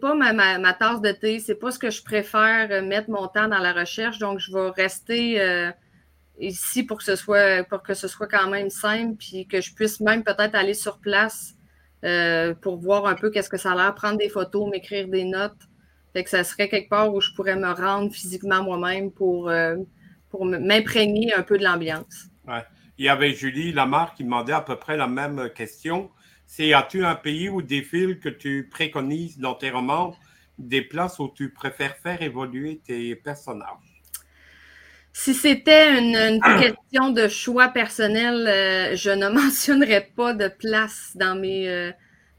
pas ma, ma, tasse de thé, c'est pas ce que je préfère euh, mettre mon temps dans la recherche, donc je vais rester ici pour que ce soit pour que ce soit quand même simple, puis que je puisse même peut-être aller sur place pour voir un peu qu'est-ce que ça a l'air, prendre des photos, m'écrire des notes que ça serait quelque part où je pourrais me rendre physiquement moi-même pour, euh, pour m'imprégner un peu de l'ambiance. Il y avait Julie Lamar qui demandait à peu près la même question. C'est as-tu un pays ou des villes que tu préconises dans tes romans, des places où tu préfères faire évoluer tes personnages? Si c'était une, question de choix personnel, euh, je ne mentionnerais pas de place dans mes, euh,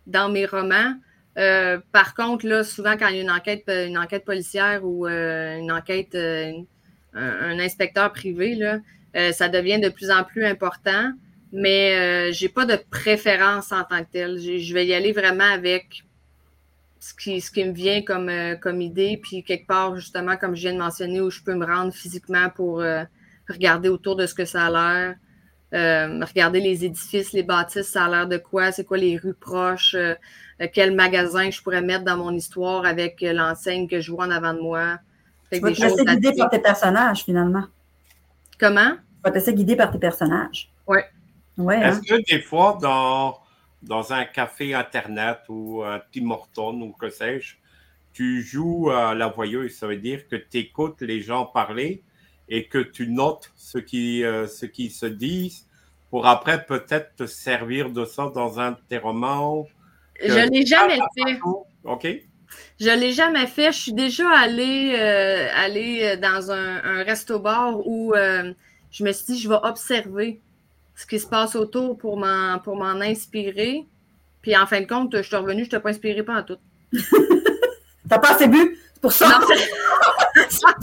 dans mes romans. Euh, par contre, là, souvent, quand il y a une enquête, euh, une enquête policière ou euh, une enquête, un, inspecteur privé, là, ça devient de plus en plus important. Mais je n'ai pas de préférence en tant que telle. Je vais y aller vraiment avec ce qui, ce qui me vient comme, comme idée, puis quelque part, justement, comme je viens de mentionner, où je peux me rendre physiquement pour regarder autour de ce que ça a l'air. regarder les édifices, les bâtisses, ça a l'air de quoi, c'est quoi les rues proches, quel magasin je pourrais mettre dans mon histoire avec euh, l'enseigne que je vois en avant de moi. Tu vas te laisser guider par tes personnages, finalement. Comment? Tu vas te laisser guider par tes personnages. Oui. Ouais, Est-ce hein? que des fois, dans, dans un café Internet ou un Tim Horton ou que sais-je, tu joues à la voyeuse, ça veut dire que tu écoutes les gens parler et que tu notes ce qui, euh, ce qui se disent pour après peut-être te servir de ça dans un de tes romans je ne l'ai jamais fait. OK? Je ne l'ai jamais fait. Je suis déjà allée, euh, euh, dans un, resto-bar où euh, je me suis dit, je vais observer ce qui se passe autour pour m'en, pour m'en inspirer. Puis en fin de compte, je suis revenue, je ne t'ai pas inspiré pas en tout. T'as pas assez bu? C'est pour ça? Non, ça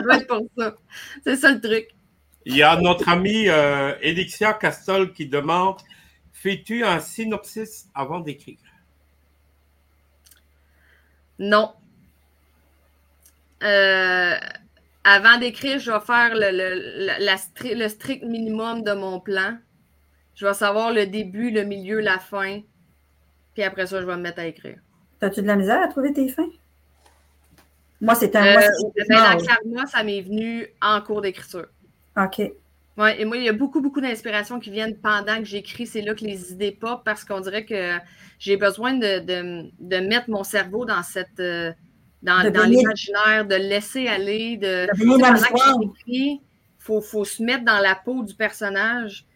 doit être pour ça. C'est ça le truc. Il y a notre ami Elixia Castol qui demande Fais-tu un synopsis avant d'écrire? Non. avant d'écrire, je vais faire le, le strict minimum de mon plan. Je vais savoir le début, le milieu, la fin. Puis après ça, je vais me mettre à écrire. As-tu de la misère à trouver tes fins? Moi, c'est un. Euh, ben, moi, ça m'est venu en cours d'écriture. OK. Oui, et moi, il y a beaucoup, beaucoup d'inspirations qui viennent pendant que j'écris. C'est là que les idées pop parce qu'on dirait que j'ai besoin de, mettre mon cerveau dans cette. Euh, dans, l'imaginaire, de laisser aller, de. Pendant que il faut, faut se mettre dans la peau du personnage.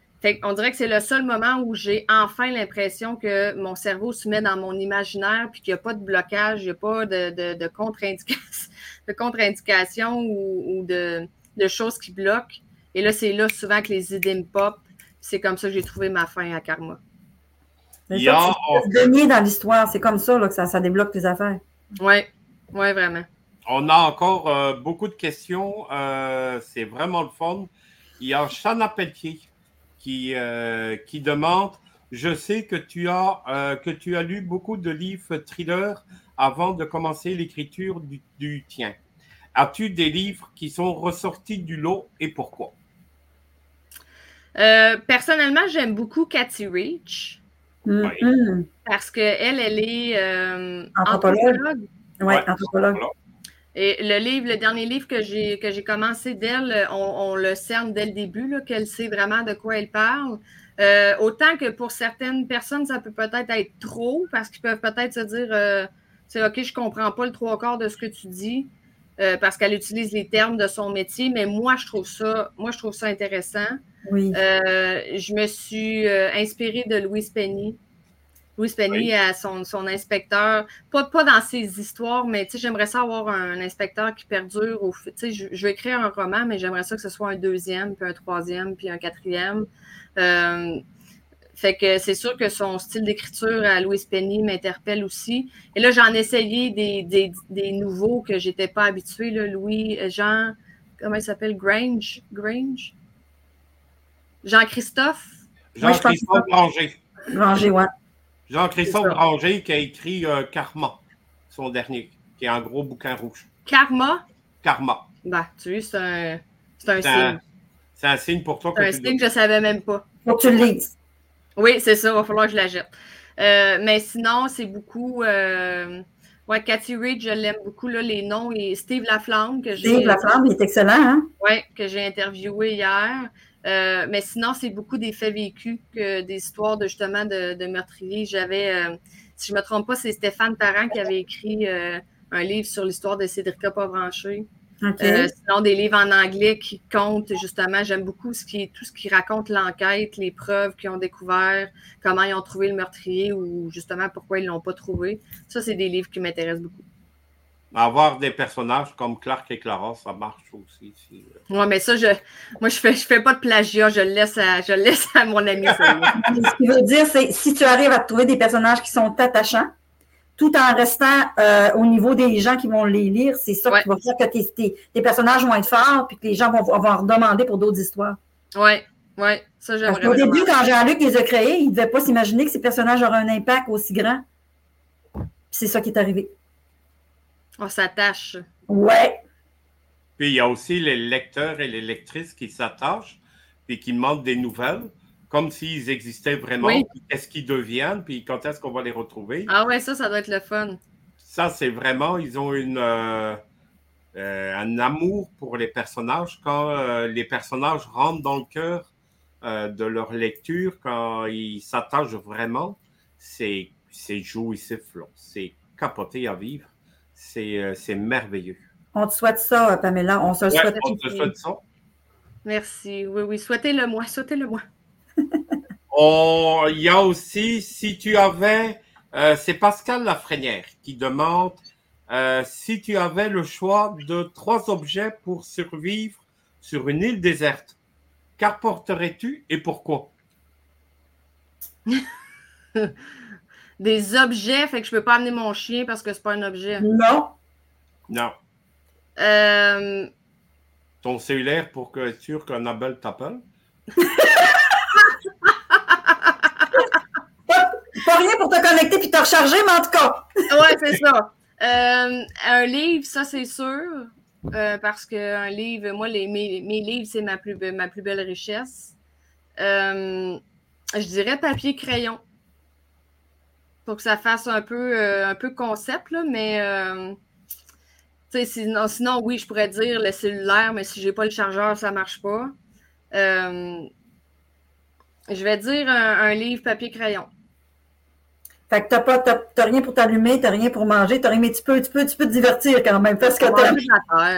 on dirait que c'est le seul moment où j'ai enfin l'impression que mon cerveau se met dans mon imaginaire puis qu'il n'y a pas de blocage, il n'y a pas de, de, contre-indication ou, de, choses qui bloquent. Et là, c'est là souvent que les idées me pop. C'est comme ça que j'ai trouvé ma fin à Karma. Il y a... dans l'histoire, c'est comme ça que ça, ça débloque les affaires. Oui, oui, vraiment. On a encore euh, beaucoup de questions. Euh, c'est vraiment le fun. Il y a Chana Pelletier qui, euh, qui demande Je sais que tu, as, que tu as lu beaucoup de livres thrillers avant de commencer l'écriture du, du, tien. As-tu des livres qui sont ressortis du lot et pourquoi? Personnellement, j'aime beaucoup Cathy Reach. Mm-hmm. Parce qu'elle, elle est anthropologue. Oui, anthropologue. Et le livre, le dernier livre que j'ai que j'ai commencé d'elle, on, le cerne dès le début, qu'elle sait vraiment de quoi elle parle. Euh, autant que pour certaines personnes, ça peut peut-être être trop, parce qu'ils peuvent peut-être se dire euh, c'est OK, je comprends pas le trois quarts de ce que tu dis, euh, parce qu'elle utilise les termes de son métier, mais moi, je trouve ça, moi, je trouve ça intéressant. Oui. je me suis inspirée de Louise Penny. Louis Penny a son, son, inspecteur, pas, pas dans ses histoires, mais j'aimerais ça avoir un inspecteur qui perdure. Au, je, je vais écrire un roman, mais j'aimerais ça que ce soit un deuxième, puis un troisième, puis un quatrième. Euh, fait que c'est sûr que son style d'écriture à Louis Penny m'interpelle aussi. Et là, j'en ai essayé des, des, des nouveaux que j'étais pas habituée. Louis, euh, Jean, comment il s'appelle? Grange? Grange? Jean-Christophe? Jean-Christophe Granger. Granger, ouais. Jean-Christophe Granger qui a écrit euh, Karma, son dernier, qui est un gros bouquin rouge. Karma? Karma. Bah, tu vois, c'est un, c'est un signe. C'est un signe pour toi. C'est un signe que je ne savais même pas. Faut que tu le lises. Oui, c'est ça, il va falloir que je la jette. Euh, mais sinon, c'est beaucoup. Euh... Ouais, Cathy Reed, je l'aime beaucoup, là, les noms. Et Steve Laflamme, que j'ai. Steve Laflamme, il est excellent, hein? Oui, que j'ai interviewé hier. Euh, mais sinon, c'est beaucoup des faits vécus, que des histoires de justement de, de meurtriers. J'avais, euh, si je ne me trompe pas, c'est Stéphane Parent qui avait écrit euh, un livre sur l'histoire de Cédrica Pavranché. Sinon, des livres en anglais qui comptent justement, j'aime beaucoup ce qui, tout ce qui raconte l'enquête, les preuves qu'ils ont découvert, comment ils ont trouvé le meurtrier ou justement pourquoi ils ne l'ont pas trouvé. Ça, c'est des livres qui m'intéressent beaucoup. Avoir des personnages comme Clark et Clara, ça marche aussi. Euh. Oui, mais ça, je, moi, je fais, je fais pas de plagiat, je le laisse à, je laisse à mon ami. Ce qui veut dire, c'est si tu arrives à trouver des personnages qui sont attachants, tout en restant euh, au niveau des gens qui vont les lire, c'est ça qui va faire que tes, tes, personnages vont être forts puis que les gens vont, vont en demander pour d'autres histoires. Oui, oui, ça j'aimerais. Au début, quand Jean-Luc les a créés, il ne devait pas s'imaginer que ces personnages auraient un impact aussi grand. C'est ça qui est arrivé. On s'attache. Ouais. Puis il y a aussi les lecteurs et les lectrices qui s'attachent et qui demandent des nouvelles, comme s'ils existaient vraiment, qu'est-ce qu'ils deviennent, puis quand est-ce qu'on va les retrouver. Ah ouais, ça, ça doit être le fun. Ça, c'est vraiment, ils ont une, euh, euh, un amour pour les personnages. Quand euh, les personnages rentrent dans le cœur de leur lecture, quand ils s'attachent vraiment, c'est jouissif, c'est capoté à vivre. Euh, c'est merveilleux. On te souhaite ça, Pamela. On se le souhaite. On te souhaite ça. Merci. Oui, oui. Souhaitez-le moi. Souhaitez-le moi. Il y a aussi, si tu avais, euh, c'est Pascal Lafrenière qui demande euh, si tu avais le choix de trois objets pour survivre sur une île déserte, qu'apporterais-tu et pourquoi? des objets, fait que je peux pas amener mon chien parce que c'est pas un objet. Non. Non. Euh... Ton cellulaire pour que être sûr qu'un Abel t'appelle? rien pour te connecter puis te recharger, mais en tout cas. ouais, c'est ça. un livre, ça c'est sûr. parce qu'un livre, moi, les, mes, livres, c'est ma plus, ma plus belle richesse. je dirais papier-crayon pour que ça fasse un peu, euh, un peu concept, là, mais euh, sinon, sinon, oui, je pourrais dire le cellulaire, mais si j'ai pas le chargeur, ça marche pas. Euh, je vais dire un, livre papier-crayon. Fait que t'as pas t'as, rien pour t'allumer, t'as rien pour manger, t'as rien, mais tu peux, tu peux, tu peux te divertir quand même. Parce que t'as.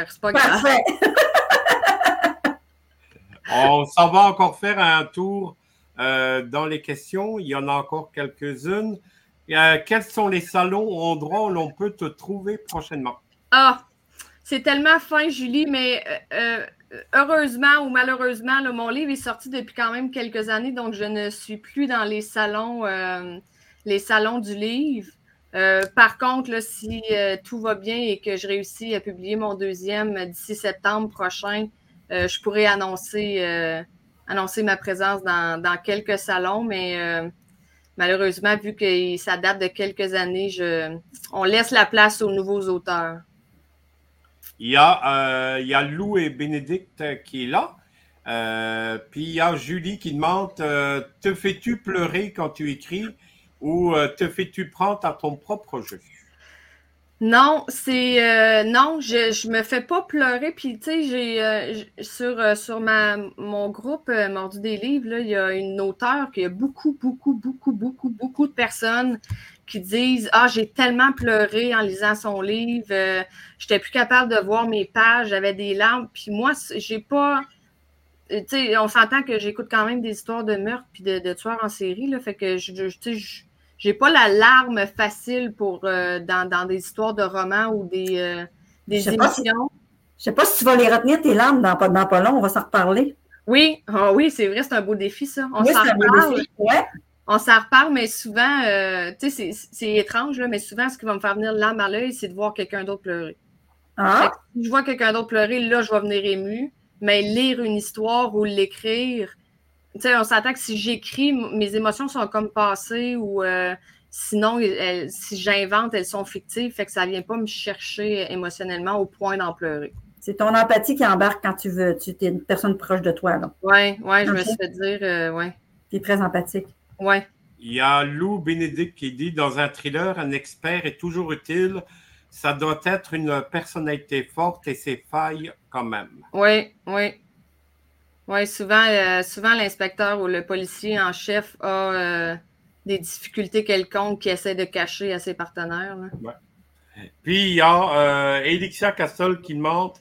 C'est pas grave. On s'en va encore faire un tour dans les questions. Il y en a encore quelques-unes. Euh, quels sont les salons ou endroits où l'on peut te trouver prochainement? Ah, c'est tellement fin, Julie, mais euh, euh, heureusement ou malheureusement, mon livre est sorti depuis quand même quelques années, donc je ne suis plus dans les salons, les salons du livre. par contre, si tout va bien et que je réussis à publier mon deuxième d'ici septembre prochain, je pourrais annoncer, ma présence dans, quelques salons, mais malheureusement, vu que ça date de quelques années, je, on laisse la place aux nouveaux auteurs. Il y a, euh, Lou et Bénédicte qui est là. Euh, puis il y a Julie qui demande euh, Te fais-tu pleurer quand tu écris? Ou te fais-tu prendre à ton propre jeu? Non, c'est euh, non, je, je me fais pas pleurer. Puis tu sais, j'ai euh, sur, euh, sur ma mon groupe Mordu des livres, là, il y a une auteure qui a beaucoup, beaucoup, beaucoup, beaucoup, beaucoup de personnes qui disent Ah, j'ai tellement pleuré en lisant son livre, j'étais plus capable de voir mes pages, j'avais des larmes. Puis moi, j'ai pas. Tu sais, on s'entend que j'écoute quand même des histoires de meurtre puis de, de tueurs en série, là. Fait que je, je, je j'ai pas la larme facile pour euh, dans, des histoires de romans ou des, euh, des émissions. je sais pas si tu vas les retenir tes larmes dans, dans pas long, on va s'en reparler. Oui, ah oui, c'est vrai, c'est un beau défi, ça. On s'en reparle. On s'en reparle, mais souvent, euh, tu sais, c'est étrange, là, mais souvent, ce qui va me faire venir larme à l'œil, c'est de voir quelqu'un d'autre pleurer. Ah. Si je vois quelqu'un d'autre pleurer, là, je vais venir ému. Mais lire une histoire ou l'écrire, sais, on s'attend que si j'écris, mes émotions sont comme passées ou euh, sinon, si j'invente, elles sont fictives, fait que ça ne vient pas me chercher émotionnellement au point d'en pleurer. C'est ton empathie qui embarque quand tu veux, tu es une personne proche de toi. Oui, ouais, je me suis fait dire, euh, ouais. Tu es très empathique. Oui. Il y a Lou Bénédicte qui dit dans un thriller, un expert est toujours utile. Ça doit être une personnalité forte et ses failles quand même. Oui, oui. Oui, souvent, euh, souvent l'inspecteur ou le policier en chef a euh, des difficultés quelconques qu'il essaie de cacher à ses partenaires. Puis il y a euh, Elixia Castol qui demande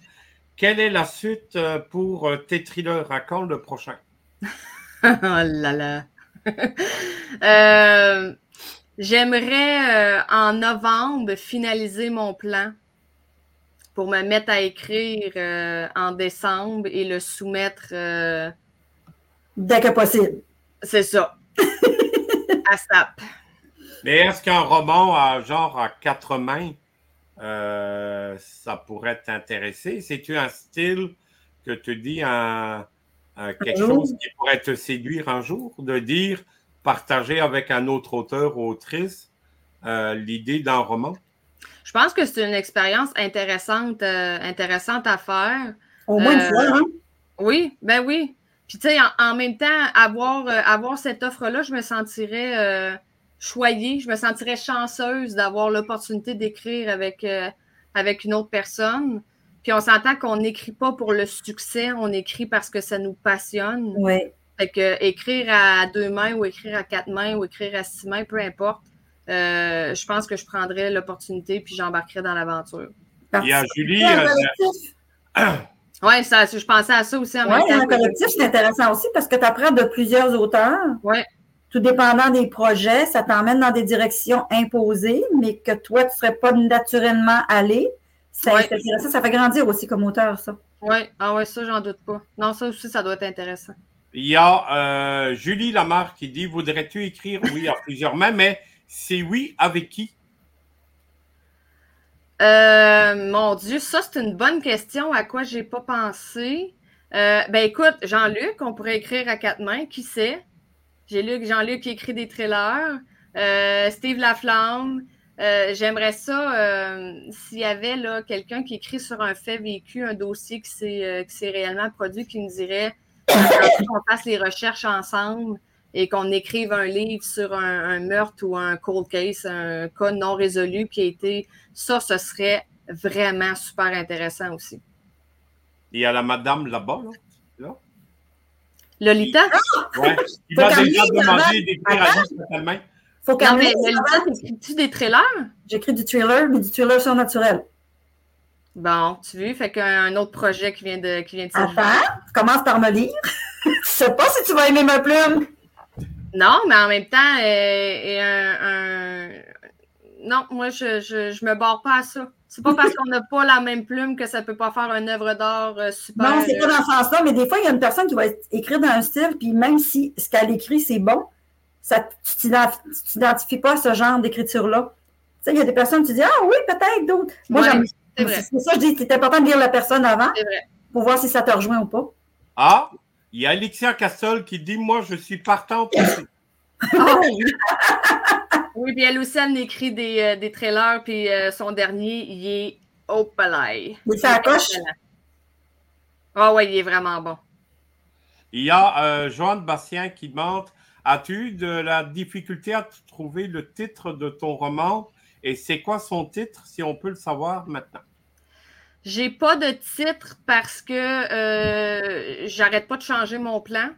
quelle est la suite pour tes thrillers à quand le prochain? oh là là! J'aimerais en novembre finaliser mon plan pour me mettre à écrire euh, en décembre et le soumettre. Euh, Dès que possible. C'est ça. à SAP. Mais est-ce qu'un roman à genre à quatre mains, euh, ça pourrait t'intéresser? C'est-tu un style que tu dis un, quelque chose qui pourrait te séduire un jour, de dire, partager avec un autre auteur ou autrice l'idée d'un roman? Je pense que c'est une expérience intéressante, euh, intéressante à faire. Au moins une fois, hein? Oui, ben oui. Puis tu sais, en, même temps, avoir, euh, avoir cette offre-là, je me sentirais euh, choyée, je me sentirais chanceuse d'avoir l'opportunité d'écrire avec, avec une autre personne. Puis on s'entend qu'on n'écrit pas pour le succès, on écrit parce que ça nous passionne. Oui. Fait que écrire à deux mains ou écrire à quatre mains ou écrire à six mains, peu importe, euh, je pense que je prendrais l'opportunité puis j'embarquerais dans l'aventure. Il y a Julie. oui, je pensais à ça aussi en même temps. collectif, c'est intéressant aussi parce que tu apprends de plusieurs auteurs. Oui. Tout dépendant des projets, ça t'emmène dans des directions imposées, mais que toi, tu ne serais pas naturellement allé. Ça, ça fait grandir aussi comme auteur, ça. Oui, ah ouais, ça, j'en doute pas. Non, ça aussi, ça doit être intéressant. Il y a euh, Julie Lamarre qui dit Voudrais-tu écrire Oui, à plusieurs mains, mais c'est oui, avec qui? Euh, mon Dieu, ça, c'est une bonne question à quoi j'ai pas pensé? Euh, ben écoute, Jean-Luc, on pourrait écrire à quatre mains, qui sait? J'ai lu que Jean-Luc écrit des trailers. Euh, Steve Laflamme. J'aimerais ça, s'il y avait quelqu'un qui écrit sur un fait vécu, un dossier qui s'est réellement produit, qui nous dirait qu'on fasse les recherches ensemble et qu'on écrive un livre sur un, meurtre ou un cold case, un cas non résolu qui a été. Ça, ce serait vraiment super intéressant aussi. Il y a la madame là-bas, là. Lolita? Oui. Il va déjà demander d'écrire à lui Faut non, mais Lolita, t'écris-tu des trailers? J'écris du thriller, mais du thriller surnaturel. Bon, tu vois, fait qu'un autre projet qui vient de, qui vient de Enfin, tu commences par me lire. je sais pas si tu vas aimer ma plume. Non, mais en même temps, euh, un, non, moi, je, je, je me barre pas à ça. C'est pas parce qu'on n'a pas la même plume que ça peut pas faire une œuvre d'art euh, super. Non, c'est pas dans ce sens-là, mais des fois, il y a une personne qui va écrire dans un style, puis même si ce qu'elle écrit, c'est bon, ça, tu t'identifies pas à ce genre d'écriture-là. Tu sais, il y a des personnes, tu dis, ah oui, peut-être d'autres. Moi, j'aime. C'est ça, je dis, c'est important de lire la personne avant pour voir si ça te rejoint ou pas. Ah, il y a Alexia Castol qui dit, moi, je suis partante aussi. Ah oui, puis elle aussi, elle écrit des, euh, des trailers, puis euh, son dernier, il est au palais. Il fait coche? Ah oui, il est vraiment bon. Il y a euh, Joanne Bastien qui demande As-tu de la difficulté à trouver le titre de ton roman? Et c'est quoi son titre, si on peut le savoir maintenant? J'ai pas de titre parce que j'arrête pas de changer mon plan.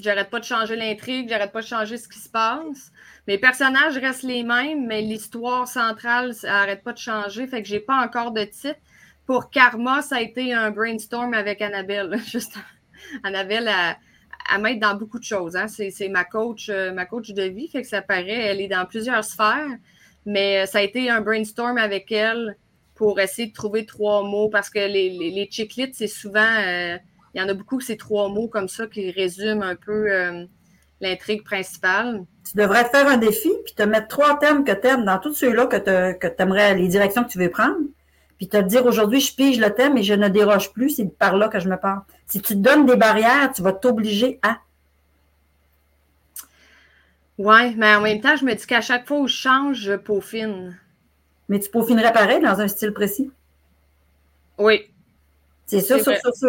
J'arrête pas de changer l'intrigue, j'arrête pas de changer ce qui se passe. Mes personnages restent les mêmes, mais l'histoire centrale, ça n'arrête pas de changer. Fait que j'ai pas encore de titre. Pour Karma, ça a été un brainstorm avec Annabelle. Juste Annabelle, elle, m'aide dans beaucoup de choses. Hein. C'est ma coach, euh, ma coach de vie. Fait que ça paraît, elle est dans plusieurs sphères. Mais euh, ça a été un brainstorm avec elle pour essayer de trouver trois mots parce que les, les, c'est souvent. Euh, il y en a beaucoup, c'est trois mots comme ça qui résument un peu l'intrigue principale. Tu devrais te faire un défi, puis te mettre trois thèmes que tu aimes dans tous ceux-là que tu aimerais, les directions que tu veux prendre, puis te dire aujourd'hui, je pige le thème et je ne déroge plus, c'est par là que je me parle. Si tu te donnes des barrières, tu vas t'obliger à. Oui, mais en même temps, je me dis qu'à chaque fois où je change, je peaufine. Mais tu peaufinerais pareil dans un style précis? Oui. C'est ça, ça, ça, ça.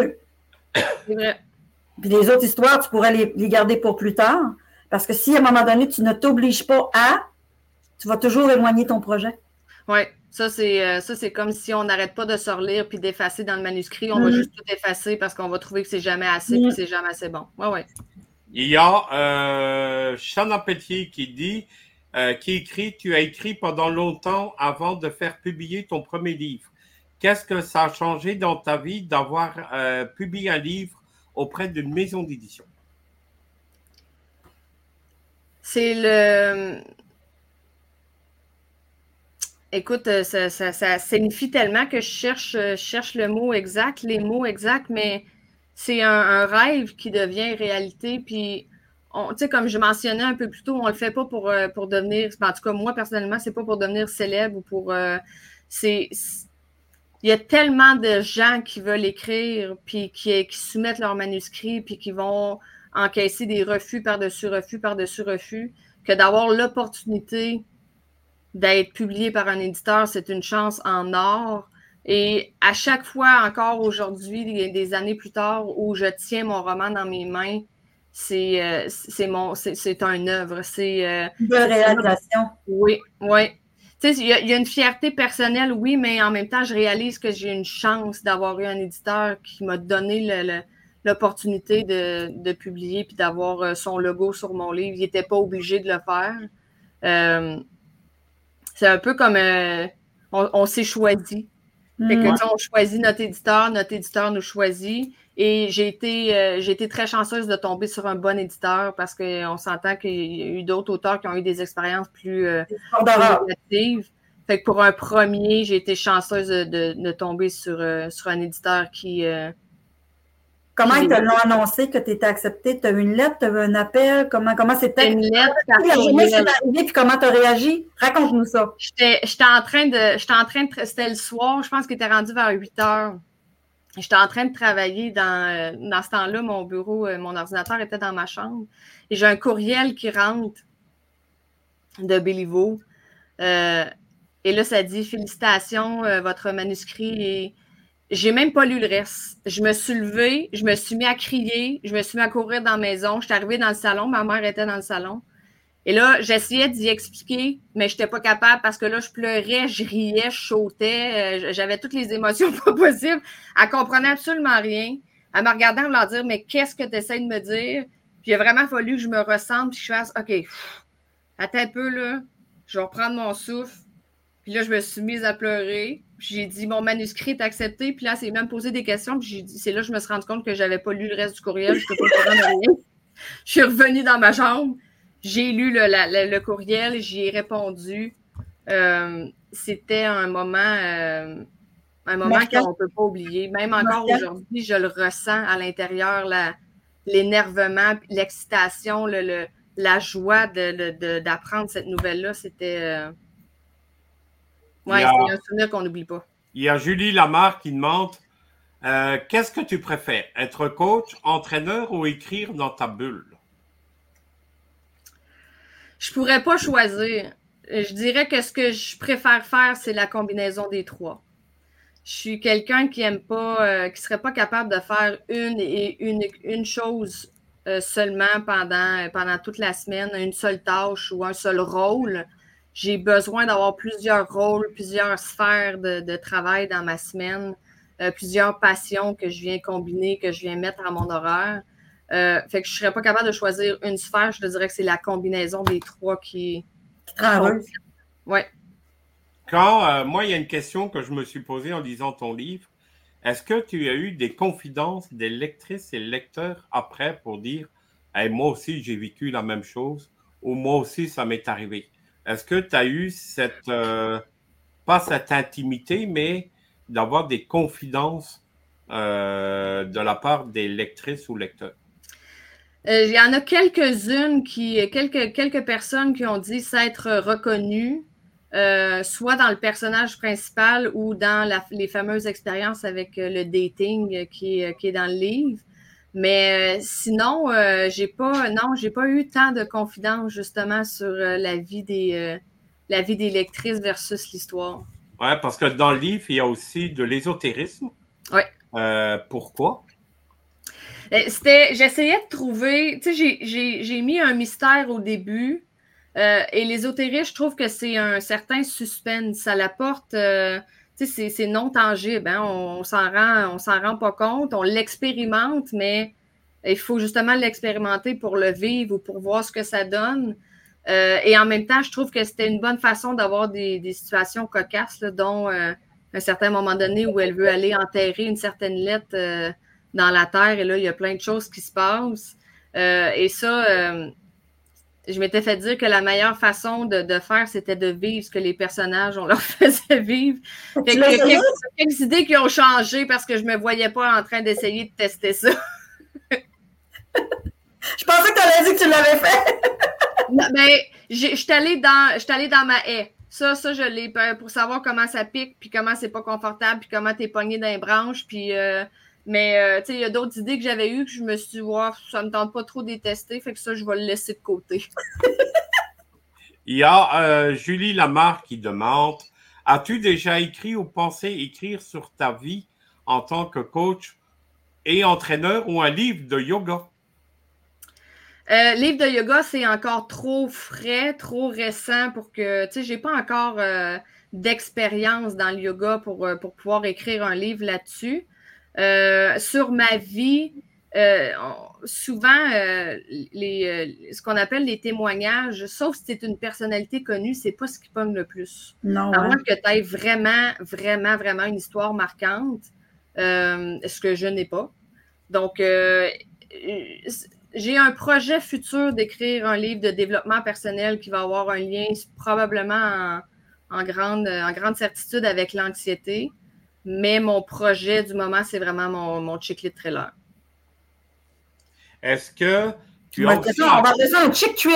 C'est vrai. Puis les autres histoires, tu pourrais les, garder pour plus tard. Parce que si à un moment donné, tu ne t'obliges pas à, tu vas toujours éloigner ton projet. Oui, ça c'est euh, ça c'est comme si on n'arrête pas de se relire puis d'effacer dans le manuscrit, on va mm. juste tout effacer parce qu'on va trouver que c'est jamais assez et que mm. c'est jamais assez bon. Ouais, ouais. Il y a euh, Chana qui dit euh, qui écrit Tu as écrit pendant longtemps avant de faire publier ton premier livre. Qu'est-ce que ça a changé dans ta vie d'avoir euh, publié un livre auprès d'une maison d'édition? C'est le. Écoute, euh, ça, signifie tellement que je cherche, cherche le mot exact, les mots exacts, mais c'est un, rêve qui devient réalité. Puis, tu sais, comme je mentionnais un peu plus tôt, on le fait pas pour, euh, pour devenir. En tout cas, moi, personnellement, c'est pas pour devenir célèbre ou pour. c'est il y a tellement de gens qui veulent écrire, puis qui, qui soumettent leurs manuscrits, puis qui vont encaisser des refus par-dessus refus par-dessus refus, que d'avoir l'opportunité d'être publié par un éditeur, c'est une chance en or. Et à chaque fois, encore aujourd'hui, des années plus tard, où je tiens mon roman dans mes mains, c'est euh, mon c'est un œuvre. C'est euh, une réalisation. Oui, oui il y, a une fierté personnelle, oui, mais en même temps, je réalise que j'ai une chance d'avoir eu un éditeur qui m'a donné l'opportunité de, publier puis d'avoir euh, son logo sur mon livre. Il n'était pas obligé de le faire. Euh, c'est un peu comme euh, on, s'est choisi. Fait que, on choisit notre éditeur, notre éditeur nous choisit. Et j'ai été, euh, été très chanceuse de tomber sur un bon éditeur parce qu'on s'entend qu'il y a eu d'autres auteurs qui ont eu des expériences plus, euh, négatives. Fait que pour un premier, j'ai été chanceuse de, tomber sur, euh, sur, un éditeur qui. comment ils te l'ont annoncé que tu étais accepté? Tu as eu une lettre, tu as eu un appel? Comment, comment c'était? Une lettre. puis comment tu as réagi? Raconte-nous ça. J'étais en train de. J'étais en train de. C'était le soir, je pense qu'il était rendu vers 8 heures. J'étais en train de travailler dans, euh, dans ce temps-là, mon bureau, euh, mon ordinateur était dans ma chambre. Et j'ai un courriel qui rentre de Béliveau. Euh, Et là, ça dit Félicitations, euh, votre manuscrit est. J'ai même pas lu le reste. Je me suis levée, je me suis mis à crier, je me suis mis à courir dans la maison. Je suis arrivée dans le salon, ma mère était dans le salon. Et là, j'essayais d'y expliquer, mais je n'étais pas capable parce que là, je pleurais, je riais, je sautais, euh, j'avais toutes les émotions pas possibles. Elle comprenait absolument rien. Elle me regardait en me dire Mais qu'est-ce que tu essaies de me dire? Puis il a vraiment fallu que je me ressente, puis je fasse OK, attends un peu, là, je vais reprendre mon souffle. Puis là, je me suis mise à pleurer. J'ai dit Mon manuscrit est accepté. Puis là, c'est même posé des questions. Puis c'est là que je me suis rendu compte que je n'avais pas lu le reste du courriel. Je, je suis revenue dans ma chambre. J'ai lu le, courriel, j'y ai répondu. Euh, c'était un moment, euh, un moment qu'on ne peut pas oublier. Même encore aujourd'hui, je le ressens à l'intérieur, l'énervement, l'excitation, le, la joie d'apprendre cette nouvelle-là. C'était euh, ouais, un souvenir qu'on n'oublie pas. Il y a Julie Lamarre qui demande Qu'est-ce que tu préfères, être coach, entraîneur ou écrire dans ta bulle? Je pourrais pas choisir. Je dirais que ce que je préfère faire, c'est la combinaison des trois. Je suis quelqu'un qui aime pas, euh, qui serait pas capable de faire une et une, une chose euh, seulement pendant, pendant toute la semaine, une seule tâche ou un seul rôle. J'ai besoin d'avoir plusieurs rôles, plusieurs sphères de, travail dans ma semaine, euh, plusieurs passions que je viens combiner, que je viens mettre à mon horaire. Euh, fait que je ne serais pas capable de choisir une sphère. Je te dirais que c'est la combinaison des trois qui. qui Ouais. Quand, euh, moi, il y a une question que je me suis posée en lisant ton livre. Est-ce que tu as eu des confidences des lectrices et lecteurs après pour dire moi aussi, j'ai vécu la même chose ou moi aussi, ça m'est arrivé? Est-ce que tu as eu cette, euh, pas cette intimité, mais d'avoir des confidences de la part des lectrices ou lecteurs? Euh, il y en a quelques-unes qui, quelques, quelques personnes qui ont dit s'être reconnues, euh, soit dans le personnage principal ou dans les fameuses expériences avec euh, le dating qui, qui, est dans le livre. Mais sinon, j'ai pas, non, j'ai pas eu tant de confidences justement sur la vie des, la vie des lectrices versus l'histoire. Oui, parce que dans le livre, il y a aussi de l'ésotérisme. Oui. pourquoi? Euh, c'était, j'essayais de trouver, tu sais, j'ai mis un mystère au début. Euh, et l'ésotérisme, je trouve que c'est un certain suspense. Ça l'apporte, euh, tu sais, c'est non tangible. Hein? On, s'en rend, on s'en rend pas compte. On l'expérimente, mais il faut justement l'expérimenter pour le vivre ou pour voir ce que ça donne. et en même temps, je trouve que c'était une bonne façon d'avoir des, des, situations cocasses, dont un certain moment donné où elle veut aller enterrer une certaine lettre dans la Terre et là, il y a plein de choses qui se passent. Euh, et ça, euh, je m'étais fait dire que la meilleure façon de, faire, c'était de vivre ce que les personnages, on leur faisait vivre. y a quelques, idées qui ont changé parce que je ne me voyais pas en train d'essayer de tester ça. je pensais que tu allais dire que tu l'avais fait. ben, je suis allée dans, dans ma haie. Ça, ça, je l'ai pour savoir comment ça pique, puis comment c'est pas confortable, puis comment tu es pogné dans les branches, puis euh, mais euh, il y a d'autres idées que j'avais eues que je me suis dit, wow, ça me tente pas trop de tester, fait que ça, je vais le laisser de côté. Il y a euh, Julie Lamarre qui demande As-tu déjà écrit ou pensé écrire sur ta vie en tant que coach et entraîneur ou un livre de yoga? Euh, livre de yoga, c'est encore trop frais, trop récent pour que, tu sais, j'ai pas encore euh, d'expérience dans le yoga pour, pour pouvoir écrire un livre là-dessus. Euh, sur ma vie, euh, souvent, euh, les, ce qu'on appelle les témoignages, sauf si c'est une personnalité connue, c'est pas ce qui pogne le plus. Non. À moins que tu aies vraiment, vraiment, vraiment une histoire marquante, ce que je n'ai pas. Donc, j'ai un projet futur d'écrire un livre de développement personnel qui va avoir un lien probablement en grande, en grande certitude avec l'anxiété. Mais mon projet du moment, c'est vraiment mon, mon chick trailer. Est-ce que tu as aussi... On va faire ça un chick.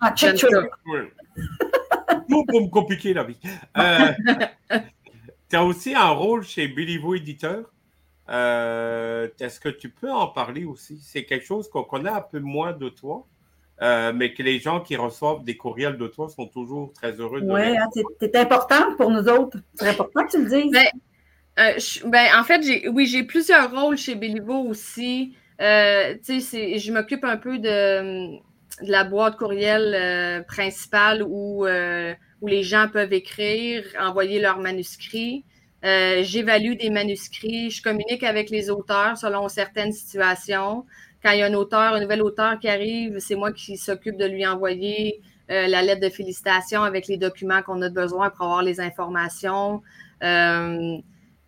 Ah, chick. Tout pour me compliquer la vie. Euh, tu as aussi un rôle chez Billy Vous Éditeur. Euh, est-ce que tu peux en parler aussi? C'est quelque chose qu'on connaît un peu moins de toi. Euh, mais que les gens qui reçoivent des courriels de toi sont toujours très heureux de Oui, hein, c'est important pour nous autres. C'est important que tu le dises. Ben, euh, ben, en fait, oui, j'ai plusieurs rôles chez Béliveau aussi. Euh, je m'occupe un peu de, de, la boîte courriel principale où, où les gens peuvent écrire, envoyer leurs manuscrits. J'évalue des manuscrits, je communique avec les auteurs selon certaines situations. Quand il y a un auteur, un nouvel auteur qui arrive, c'est moi qui s'occupe de lui envoyer euh, la lettre de félicitations avec les documents qu'on a besoin pour avoir les informations. Euh,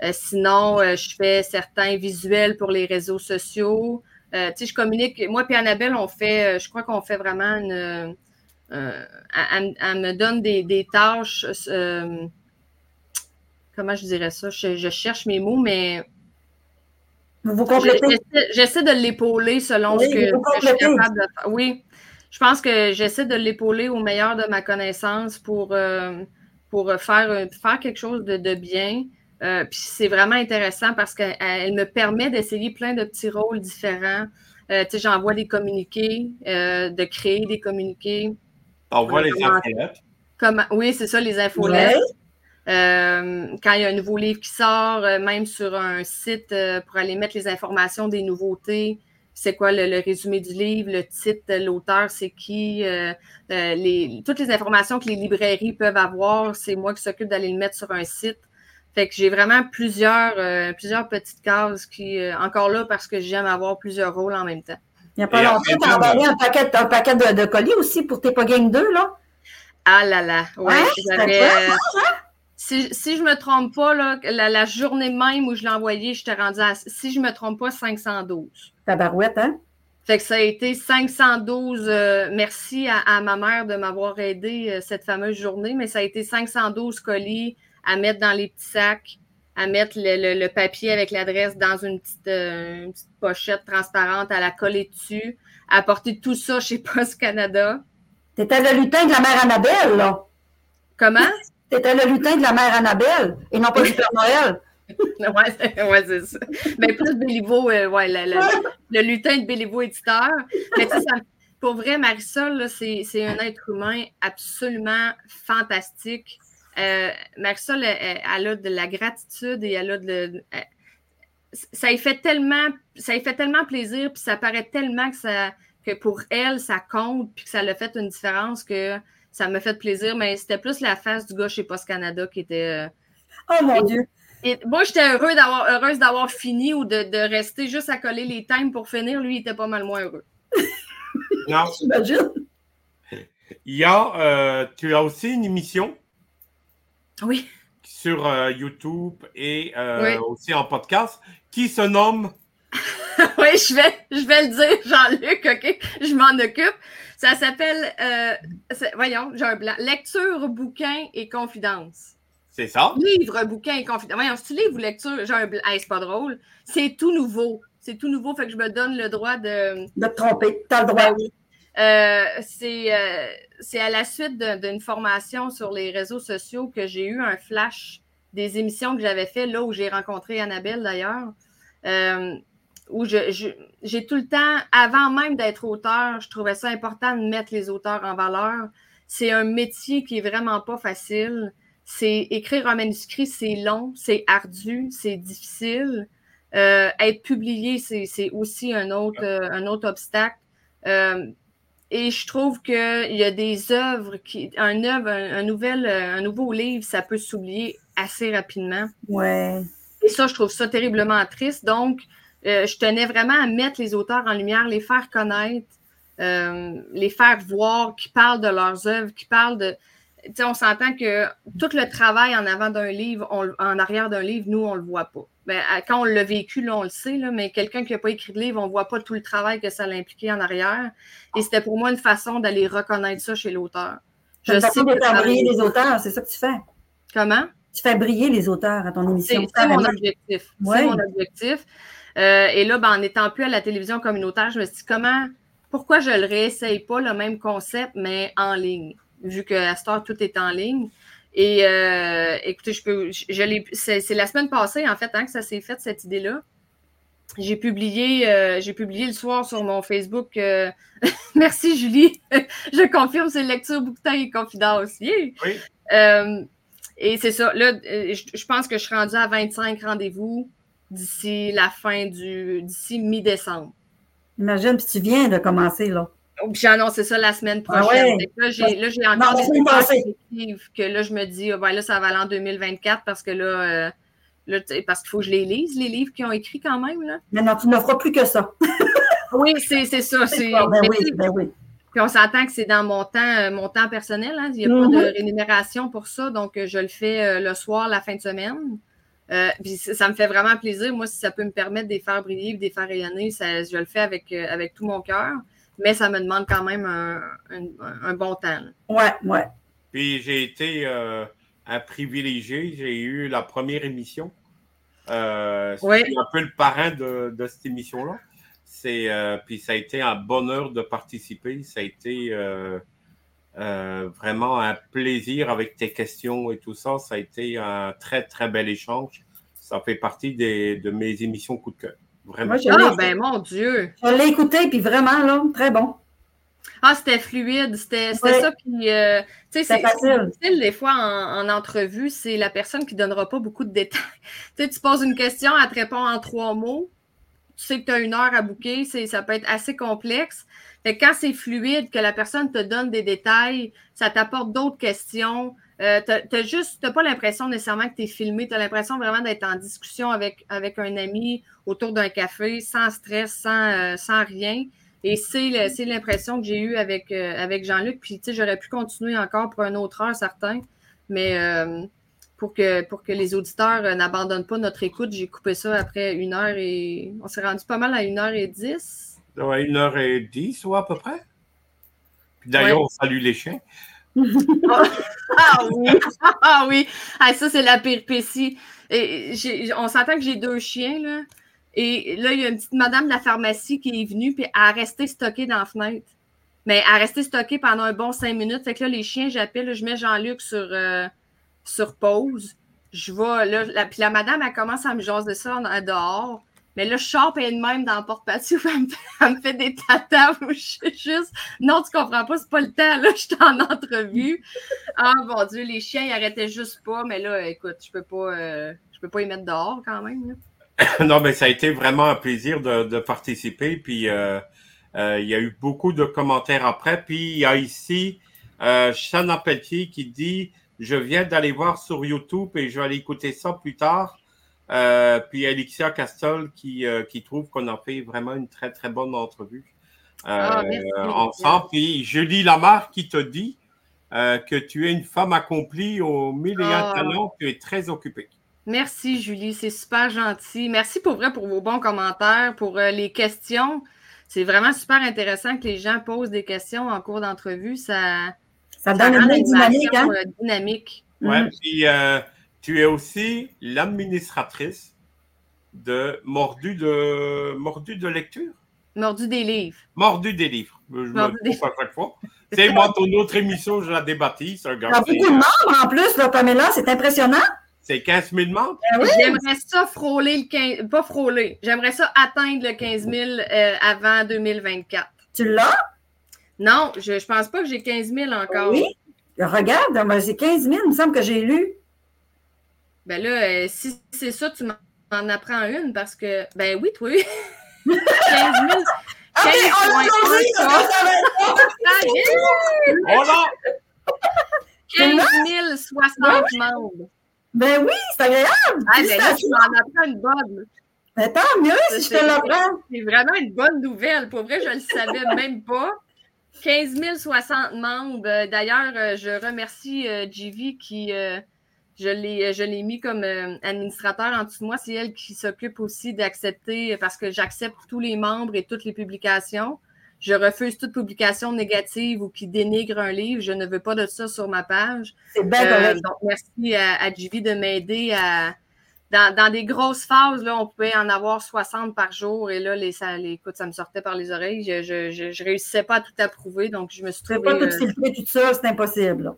euh, sinon, je fais certains visuels pour les réseaux sociaux. je communique. Moi et Annabelle, on fait, je crois qu'on fait vraiment une. elle, me donne des, tâches. comment je dirais ça? je cherche mes mots, mais vous complétez. J'essaie de l'épauler selon ce que, je suis capable de faire. Oui, je pense que j'essaie de l'épauler au meilleur de ma connaissance pour, euh, pour faire, faire quelque chose de, bien. Euh, puis c'est vraiment intéressant parce qu'elle me permet d'essayer plein de petits rôles différents. Euh, tu sais, j'envoie des communiqués, de créer des communiqués. T'envoies les infolettes? Comment, oui, c'est ça, les infolettes. Euh, quand il y a un nouveau livre qui sort, euh, même sur un site euh, pour aller mettre les informations des nouveautés, c'est quoi le, résumé du livre, le titre, l'auteur, c'est qui, les, toutes les informations que les librairies peuvent avoir, c'est moi qui s'occupe d'aller le mettre sur un site. Fait que j'ai vraiment plusieurs, plusieurs petites cases qui, encore là, parce que j'aime avoir plusieurs rôles en même temps. Il n'y a pas longtemps, tu as envoyé un paquet, un paquet de, colis aussi pour tes Gang 2, là? Ah là là, ouais, j'avais si, je ne me trompe pas, la, journée même où je l'ai envoyé, je t'ai rendu à, si je ne me trompe pas, 512. Tabarouette, hein? Fait que ça a été 512. Euh, merci à, ma mère de m'avoir aidé euh, cette fameuse journée, mais ça a été 512 colis à mettre dans les petits sacs, à mettre le, papier avec l'adresse dans une petite, euh, une petite, pochette transparente, à la coller dessus, à apporter tout ça chez Post Canada. T'étais le lutin de la mère Annabelle, là. Comment? C'était le lutin de la mère Annabelle et non pas du Père Noël. oui, ouais, c'est ça. Mais plus Béliveau, euh, ouais, le, lutin de Béliveau éditeur. Mais tu sais, pour vrai, Marisol, c'est un être humain absolument fantastique. Euh, Marisol, elle, a de la gratitude et elle a de. ça lui fait tellement, ça fait tellement plaisir, puis ça paraît tellement que ça, que pour elle, ça compte, puis que ça l'a fait une différence que ça m'a fait plaisir, mais c'était plus la face du gars chez Post Canada qui était. Euh, oh mon Dieu! Et moi, j'étais heureux d'avoir, heureuse d'avoir fini ou de, rester juste à coller les times pour finir. Lui, il était pas mal moins heureux. non. J'imagine. Il y a, euh, tu as aussi une émission. Oui. Sur euh, YouTube et aussi en podcast qui se nomme. oui, je vais, je vais le dire, Jean-Luc, OK? Je m'en occupe. Ça s'appelle, euh, voyons, j'ai un blanc. Lecture, bouquin et confidence. C'est ça? Livre, bouquin et confidence. Voyons, si tu livre ou lecture, j'ai un blanc. c'est pas drôle. C'est tout nouveau. C'est tout nouveau, fait que je me donne le droit de. De te tromper. T'as le droit. Ben euh, euh, c'est à la suite d'une formation sur les réseaux sociaux que j'ai eu un flash des émissions que j'avais fait là où j'ai rencontré Annabelle d'ailleurs. Euh, où j'ai tout le temps, avant même d'être auteur, je trouvais ça important de mettre les auteurs en valeur. C'est un métier qui est vraiment pas facile. C'est écrire un manuscrit, c'est long, c'est ardu, c'est difficile. Euh, être publié, c'est aussi un autre, euh, un autre obstacle. Euh, et je trouve qu'il y a des œuvres qui, un œuvre, un, nouvel, un nouveau livre, ça peut s'oublier assez rapidement. Ouais. Et ça, je trouve ça terriblement triste. Donc, euh, je tenais vraiment à mettre les auteurs en lumière, les faire connaître, euh, les faire voir, qui parlent de leurs œuvres, qui parlent de. Tu sais, on s'entend que tout le travail en avant d'un livre, en arrière d'un livre, nous, on ne le voit pas. Ben, quand on l'a vécu, là, on le sait, là, mais quelqu'un qui n'a pas écrit de livre, on ne voit pas tout le travail que ça l'impliquait en arrière. Et c'était pour moi une façon d'aller reconnaître ça chez l'auteur. Je sais de faire briller les auteurs, c'est ça que tu fais. Comment? Tu fais briller les auteurs à ton émission. C'est mon objectif. C'est mon objectif. Euh, et là, ben, en n'étant plus à la télévision communautaire, je me suis dit comment, pourquoi je ne le réessaye pas, le même concept, mais en ligne, vu que à Star, tout est en ligne. Et euh, écoutez, je peux, je, c'est, la semaine passée, en fait, hein, que ça s'est fait, cette idée-là. j'ai publié, euh, j'ai publié le soir sur mon Facebook. Euh, merci Julie. je confirme, c'est lecture, bouquetin et confidence. Oui. Euh, et c'est ça. Là, je pense que je suis rendue à 25 rendez-vous d'ici la fin du. d'ici mi-décembre. Imagine, puis tu viens de commencer, là. Oh, j'ai annoncé ça la semaine ah prochaine. Là, j'ai encore des que là, je me dis, oh, ben là, ça va aller en 2024 parce que là, parce qu'il faut que je les lise, les livres qu'ils ont écrits quand même. Là. Mais non, tu ne feras plus que ça. oui, c'est ça. Ben oui, ben oui. Puis on s'entend que c'est dans mon temps, euh, mon temps personnel. Hein. Il n'y a pas de mm-hmm. rémunération pour ça. Donc, euh, je le fais euh, le soir, la fin de semaine. Puis ça me fait vraiment plaisir. Moi, si ça peut me permettre de les faire briller, de les faire rayonner, ça, je le fais avec, avec tout mon cœur. Mais ça me demande quand même un, bon temps. Oui, oui. Puis j'ai été un privilégié. J'ai eu la première émission. Euh, c'est un peu le parrain de, cette émission-là. C'est euh, puis ça a été un bonheur de participer. Ça a été euh, vraiment un plaisir avec tes questions et tout ça. Ça a été un très très bel échange. Ça fait partie de mes émissions coup de cœur. Vraiment. ah, ben mon Dieu! Je l'ai écouté, puis vraiment, là, très bon. Ah, c'était fluide, c'était ça. Puis, euh, tu sais, c'est difficile des fois en, entrevue, c'est la personne qui ne donnera pas beaucoup de détails. tu sais, tu poses une question, elle te répond en trois mots. Tu sais que tu as une heure à bouquer, ça peut être assez complexe. Fait quand c'est fluide, que la personne te donne des détails, ça t'apporte d'autres questions. Euh, tu n'as juste, pas l'impression nécessairement que tu es filmé, tu as l'impression vraiment d'être en discussion avec, avec un ami autour d'un café, sans stress, sans, euh, sans rien. Et c'est l'impression que j'ai eue avec, euh, avec Jean-Luc. Puis, tu sais, j'aurais pu continuer encore pour une autre heure, certain. Mais euh, pour, que, pour que les auditeurs n'abandonnent pas notre écoute, j'ai coupé ça après une heure et. On s'est rendu pas mal à une heure et dix. Ouais, une heure et dix, ou à peu près. Puis d'ailleurs, on salue les chiens. ah oui! Ah oui! Ah, ça, c'est la péripétie. Et on s'entend que j'ai deux chiens, là. Et là, il y a une petite madame de la pharmacie qui est venue, puis elle a resté stockée dans la fenêtre. Mais elle a resté stockée pendant un bon cinq minutes. Fait que là, les chiens, j'appelle, je mets Jean-Luc sur, euh, sur pause. Je vais, là, la, puis la madame, elle commence à me jaser ça dehors. Mais là, je sors et de même dans le porte-patio, elle, me fait des tatas je suis juste. Non, tu comprends pas, c'est pas le temps, là, je suis en entrevue. Ah mon Dieu, les chiens, ils arrêtaient juste pas, mais là, écoute, je peux pas euh, je peux pas y mettre dehors quand même. Non, mais ça a été vraiment un plaisir de, participer. Puis euh, euh, il y a eu beaucoup de commentaires après. Puis il y a ici euh, qui dit Je viens d'aller voir sur YouTube et je vais aller écouter ça plus tard. Euh, puis Alexia Castol qui, qui trouve qu'on a fait vraiment une très très bonne entrevue ah, ensemble. Puis Julie Lamar qui te dit que tu es une femme accomplie au milieu de ah. talents, tu es très occupée. Merci, Julie. C'est super gentil. Merci pour vrai pour vos bons commentaires, pour euh, les questions. C'est vraiment super intéressant que les gens posent des questions en cours d'entrevue. Ça, ça, donne une dynamique. Hein? Euh, dynamique. Ouais, mm. puis euh, tu es aussi l'administratrice de Mordu de Mordu de lecture? Mordu des livres. Mordu des livres. Je Mordu me des... à chaque fois. C'est moi, ton autre émission, je la débattis. Il y a beaucoup de membres en plus, là, Pamela, c'est impressionnant. C'est 15 000 membres? Ben j'aimerais ça frôler le 15 pas frôler, j'aimerais ça atteindre le 15 000 euh, avant 2024. Tu l'as? Non, je ne pense pas que j'ai 15 000 encore. Oui? Regarde, ben, c'est 15 000, il me semble que j'ai lu. Ben là, euh, si c'est ça, tu m'en apprends une parce que, ben oui, toi. 15 000. 15 060 membres. Ben oui, c'est agréable. Ah, ben là, tu m'en apprends une bonne. Ben tant mieux si je te l'apprends. C'est vraiment une bonne nouvelle. Pour vrai, je ne le savais même pas. 15 060 membres. D'ailleurs, euh, je remercie euh, qui, euh, je l'ai mis comme administrateur en dessous de moi. C'est elle qui s'occupe aussi d'accepter, parce que j'accepte tous les membres et toutes les publications. Je refuse toute publication négative ou qui dénigre un livre. Je ne veux pas de ça sur ma page. C'est bien euh, Donc, merci à, à de m'aider à. Dans, des grosses phases, là, on pouvait en avoir 60 par jour et là, les, ça, les, écoute, ça me sortait par les oreilles. Je ne réussissais pas à tout approuver, donc je me suis trouvée... pas tout euh, filtrer tout ça, c'est impossible.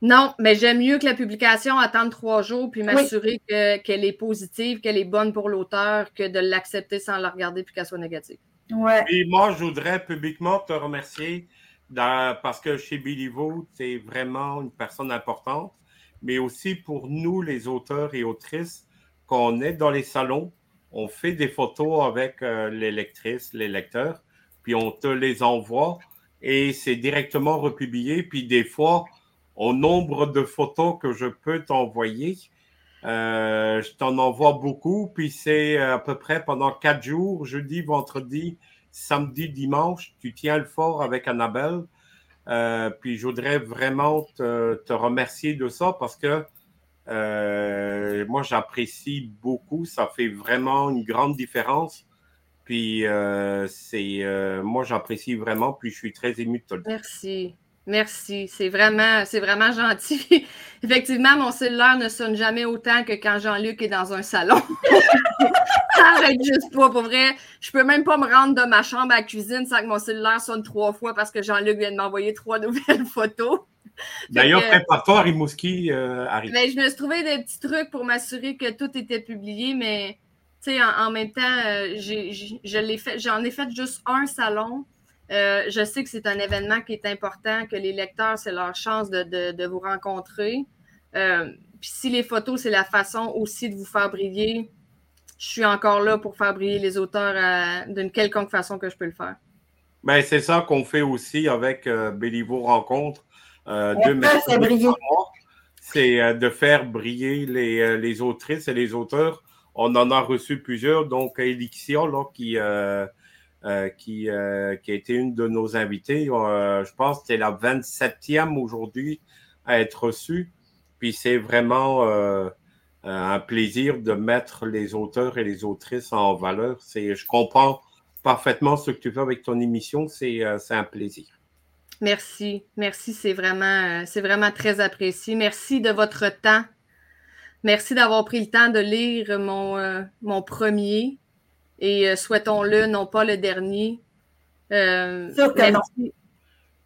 Non, mais j'aime mieux que la publication attende trois jours puis m'assurer qu'elle est positive, qu'elle est bonne pour l'auteur, que de l'accepter sans la regarder puis qu'elle soit négative. Ouais. Et moi, je voudrais publiquement te remercier parce que chez Billy Vote, c'est vraiment une personne importante, mais aussi pour nous, les auteurs et autrices, qu'on est dans les salons, on fait des photos avec euh, les lectrices, les lecteurs, puis on te les envoie et c'est directement republié. Puis des fois, au nombre de photos que je peux t'envoyer, euh, je t'en envoie beaucoup. Puis c'est à peu près pendant quatre jours, jeudi, vendredi, samedi, dimanche, tu tiens le fort avec Annabelle. Euh, puis je voudrais vraiment te, remercier de ça parce que euh, moi, j'apprécie beaucoup. Ça fait vraiment une grande différence. Puis euh, c'est euh, moi j'apprécie vraiment, puis je suis très ému de te le dire. Merci. Merci. C'est vraiment, c'est vraiment gentil. Effectivement, mon cellulaire ne sonne jamais autant que quand Jean-Luc est dans un salon. Ça arrête juste pas. Pour vrai, je peux même pas me rendre de ma chambre à la cuisine sans que mon cellulaire sonne trois fois parce que Jean-Luc vient de m'envoyer trois nouvelles photos. D'ailleurs, prépare-toi, Rimouski euh, arrive. Ben, je me suis trouvé des petits trucs pour m'assurer que tout était publié, mais en, même temps, euh, j'en ai, fait juste un salon. Euh, je sais que c'est un événement qui est important, que les lecteurs, c'est leur chance de, vous rencontrer. Euh, puis si les photos, c'est la façon aussi de vous faire briller, je suis encore là pour faire briller les auteurs d'une quelconque façon que je peux le faire. Ben, c'est ça qu'on fait aussi avec euh, Béliveau Rencontre. c'est de faire briller les, les autrices et les auteurs on en a reçu plusieurs, donc Elixia, là, qui, euh, euh, qui, euh, qui, a été une de nos invités. je pense que c'est la 27e aujourd'hui à être reçue. Puis c'est vraiment un plaisir de mettre les auteurs et les autrices en valeur. Je comprends parfaitement ce que tu fais avec ton émission. C'est, un plaisir. Merci, merci, c'est vraiment, vraiment très apprécié. Merci de votre temps Merci d'avoir pris le temps de lire mon, euh, mon premier et euh, souhaitons-le, non pas le dernier. Euh, Sûr que non.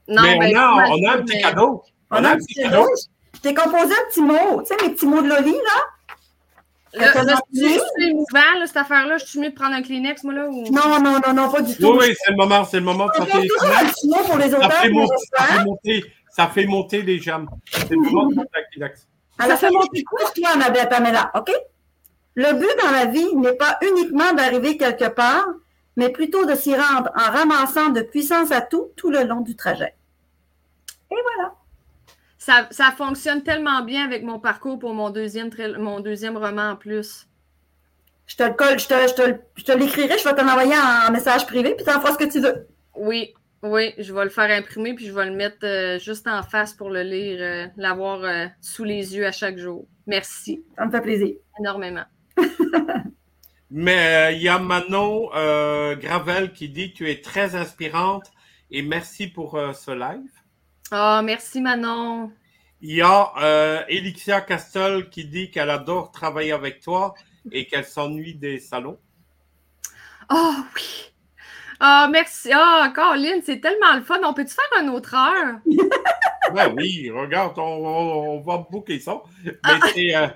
non. mais ben, on, a, on a un petit cadeau. On, a un petit cadeau. Je t'ai composé un petit mot, tu sais, mes petits mots de Loli, là. C'est émouvant, cette affaire-là. Je suis mieux de prendre un Kleenex, moi, là? Ou... Non, non, non, non, pas du tout. Oui, oui, c'est le moment, c'est le moment de sortir les Kleenex. pour les auteurs, ça, fait monter, ça, fait monter, ça fait monter les jambes. C'est le moment de sortir Kleenex. Alors, fais mon petit cours, toi, Annabelle Pamela, OK? Le but dans la vie n'est pas uniquement d'arriver quelque part, mais plutôt de s'y rendre en ramassant de puissance à tout tout le long du trajet. Et voilà. Ça, ça fonctionne tellement bien avec mon parcours pour mon deuxième, mon deuxième roman en plus. Je te le colle, je te, je te, je te l'écrirai, je vais te l'envoyer en message privé, puis tu en feras ce que tu veux. Oui, oui, je vais le faire imprimer puis je vais le mettre euh, juste en face pour le lire, euh, l'avoir euh, sous les yeux à chaque jour. Merci. Ça me fait plaisir. Énormément. Mais il y a Manon Gravel qui dit Tu es très inspirante et merci pour ce live. Ah, oh, merci Manon. Il y a Elixia Castel qui dit qu'elle adore travailler avec toi et qu'elle s'ennuie des salons. Oh oui. Ah, merci. Ah, oh, Caroline, c'est tellement le fun. On peut-tu faire un autre heure? ben oui, regarde, on, va booker ça. Mais ah. c'est. Euh,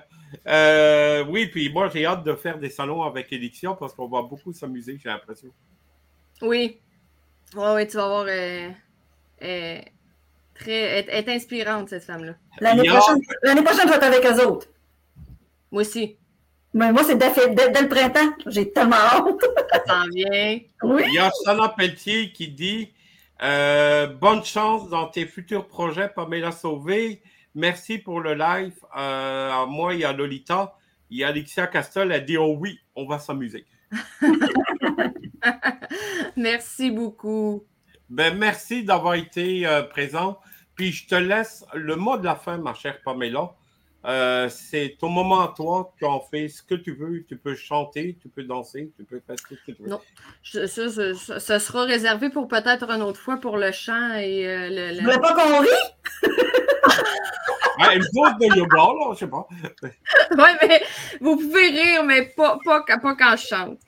euh, oui, puis moi, j'ai hâte de faire des salons avec Elixia parce qu'on va beaucoup s'amuser, j'ai l'impression. Oui. Oui, oui, tu vas voir. Euh, très, être, inspirante, cette femme-là. L'année prochaine, prochaine, je vais être avec eux autres. Moi aussi. Mais moi, c'est dès, le printemps. J'ai tellement hâte. Ça s'en vient. Oui. Il y a Sana Pelletier qui dit euh, Bonne chance dans tes futurs projets, Pamela Sauvé. Merci pour le live. Euh, moi, il y a Lolita. Il y a Alexia Castel. Elle dit Oh oui, on va s'amuser. merci beaucoup. Ben, merci d'avoir été euh, présent. Puis je te laisse le mot de la fin, ma chère Pamela. Euh, c'est ton moment à toi, tu en fais ce que tu veux, tu peux chanter, tu peux danser, tu peux faire ce que tu veux. Non, ça, sera réservé pour peut-être une autre fois pour le chant et euh, le, le... voulez pas qu'on pause de là, je sais pas. oui, mais vous pouvez rire, mais pas, pas, pas quand je chante.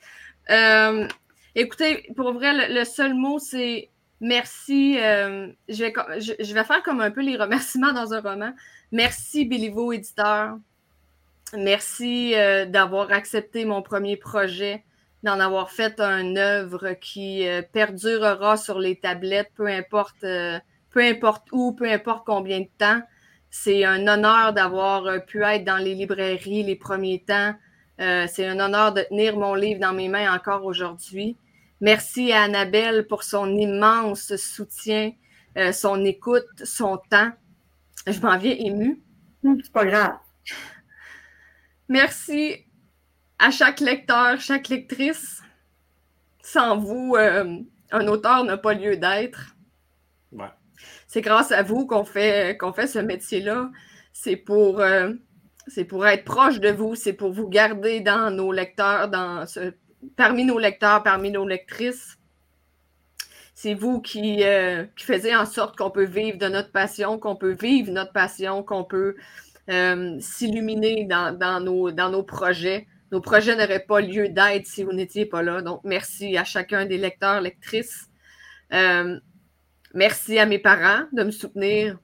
Euh, écoutez, pour vrai, le, seul mot, c'est merci. Euh, je, vais, je, vais faire comme un peu les remerciements dans un roman. Merci, Béliveau éditeur. Merci euh, d'avoir accepté mon premier projet, d'en avoir fait une œuvre qui perdurera sur les tablettes, peu importe, peu importe où, peu importe combien de temps. C'est un honneur d'avoir pu être dans les librairies les premiers temps. c'est un honneur de tenir mon livre dans mes mains encore aujourd'hui. Merci à Annabelle pour son immense soutien, euh, son écoute, son temps. Je m'en viens émue. C'est pas grave. Merci à chaque lecteur, chaque lectrice. Sans vous, euh, un auteur n'a pas lieu d'être. C'est grâce à vous qu'on fait, fait ce métier-là. C'est pour, euh, pour être proche de vous, c'est pour vous garder dans nos lecteurs, dans parmi nos lecteurs, parmi nos lectrices. C'est vous qui, euh, qui en sorte qu'on peut vivre de notre passion, qu'on peut vivre notre passion, qu'on peut euh, s'illuminer dans, nos, dans nos projets. Nos projets n'auraient pas lieu d'être si vous n'étiez pas là. Donc, merci à chacun des lecteurs, lectrices. Euh, merci à mes parents de me soutenir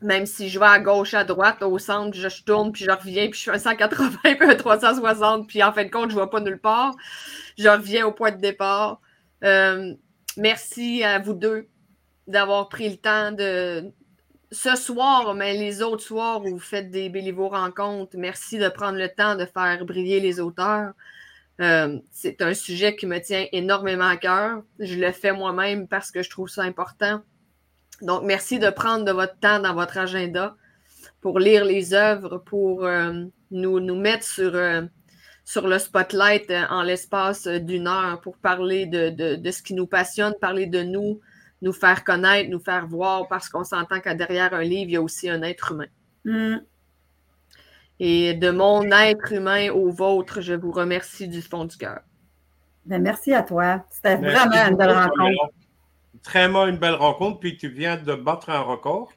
même si je vais à gauche, à droite, au centre, je, tourne, puis je reviens, puis je fais un 180, puis un 360, puis en fin de compte, je ne vois pas nulle part. Je reviens au point de départ. Euh, merci à vous deux d'avoir pris le temps de. Ce soir, mais les autres soirs où vous faites des Béliveau rencontres, merci de prendre le temps de faire briller les auteurs. Euh, c'est un sujet qui me tient énormément à cœur. Je le fais moi-même parce que je trouve ça important. Donc, merci de prendre de votre temps dans votre agenda pour lire les œuvres, pour euh, nous, mettre sur, euh, le spotlight en l'espace d'une heure pour parler de, de, ce qui nous passionne, parler de nous, nous faire connaître, nous faire voir, parce qu'on s'entend qu'à derrière un livre, il y a aussi un être humain. Mm. Et de mon être humain au vôtre, je vous remercie du fond du cœur. Ben, merci à toi. C'était vraiment une belle rencontre vraiment une belle rencontre. Puis tu viens de battre un record.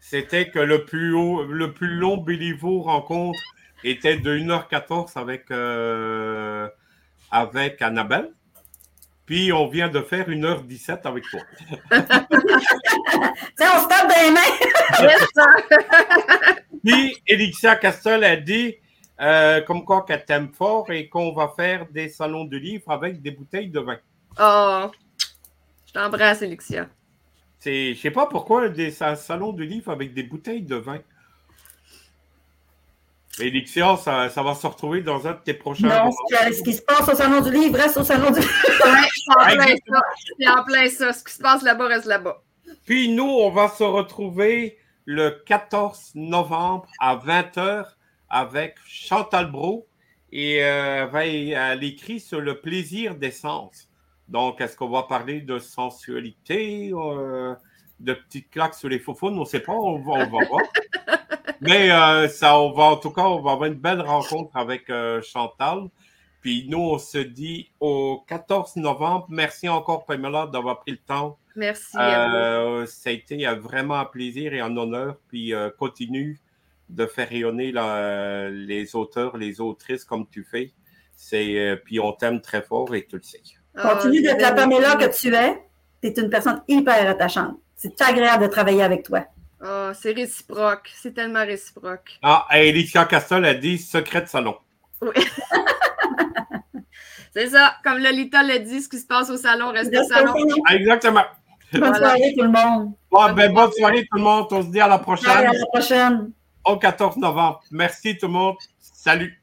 C'était que le plus haut, le plus long Béliveau rencontre était de 1h14 avec, euh, avec Annabelle. Puis on vient de faire 1h17 avec toi. Tiens, on se tape les mains. Puis Elixia Castel a dit euh, comme quoi qu'elle t'aime fort et qu'on va faire des salons de livres avec des bouteilles de vin. Oh, T'embrasse, Elixia. Je sais pas pourquoi des salons de livres avec des bouteilles de vin. Elixia, ça, ça, va se retrouver dans un de tes prochains. Non, ce qui se passe au salon du livre reste au salon du livre. c'est en plein ça. Ce qui se passe là-bas reste là-bas. Puis nous, on va se retrouver le 14 novembre à 20h avec Chantal Bro et euh, elle écrit sur le plaisir d'essence. Donc, est-ce qu'on va parler de sensualité, euh, de petites claques sur les faux On ne sait pas, on va, voir. Mais euh, ça, on va, en tout cas, on va avoir une belle rencontre avec euh, Chantal. Puis nous, on se dit au 14 novembre. Merci encore, Pamela, d'avoir pris le temps. Merci. ça a été vraiment un plaisir et un honneur. Puis continue de faire rayonner les auteurs, les autrices comme tu fais. C'est, puis on t'aime très fort et tu le sais. Continue d'être la Pamela que tu es. Tu es une personne hyper attachante. C'est agréable de travailler avec toi. Oh, c'est réciproque. C'est tellement réciproque. Ah, Alicia Castel a dit secret de salon. Oui. c'est ça. Comme Lolita l'a dit, ce qui se passe au salon reste au salon. Exactement. Bonne soirée tout le monde. Ben, bonne soirée tout le monde. On se dit à la prochaine. à la prochaine. Au 14 novembre. Merci tout le monde. Salut.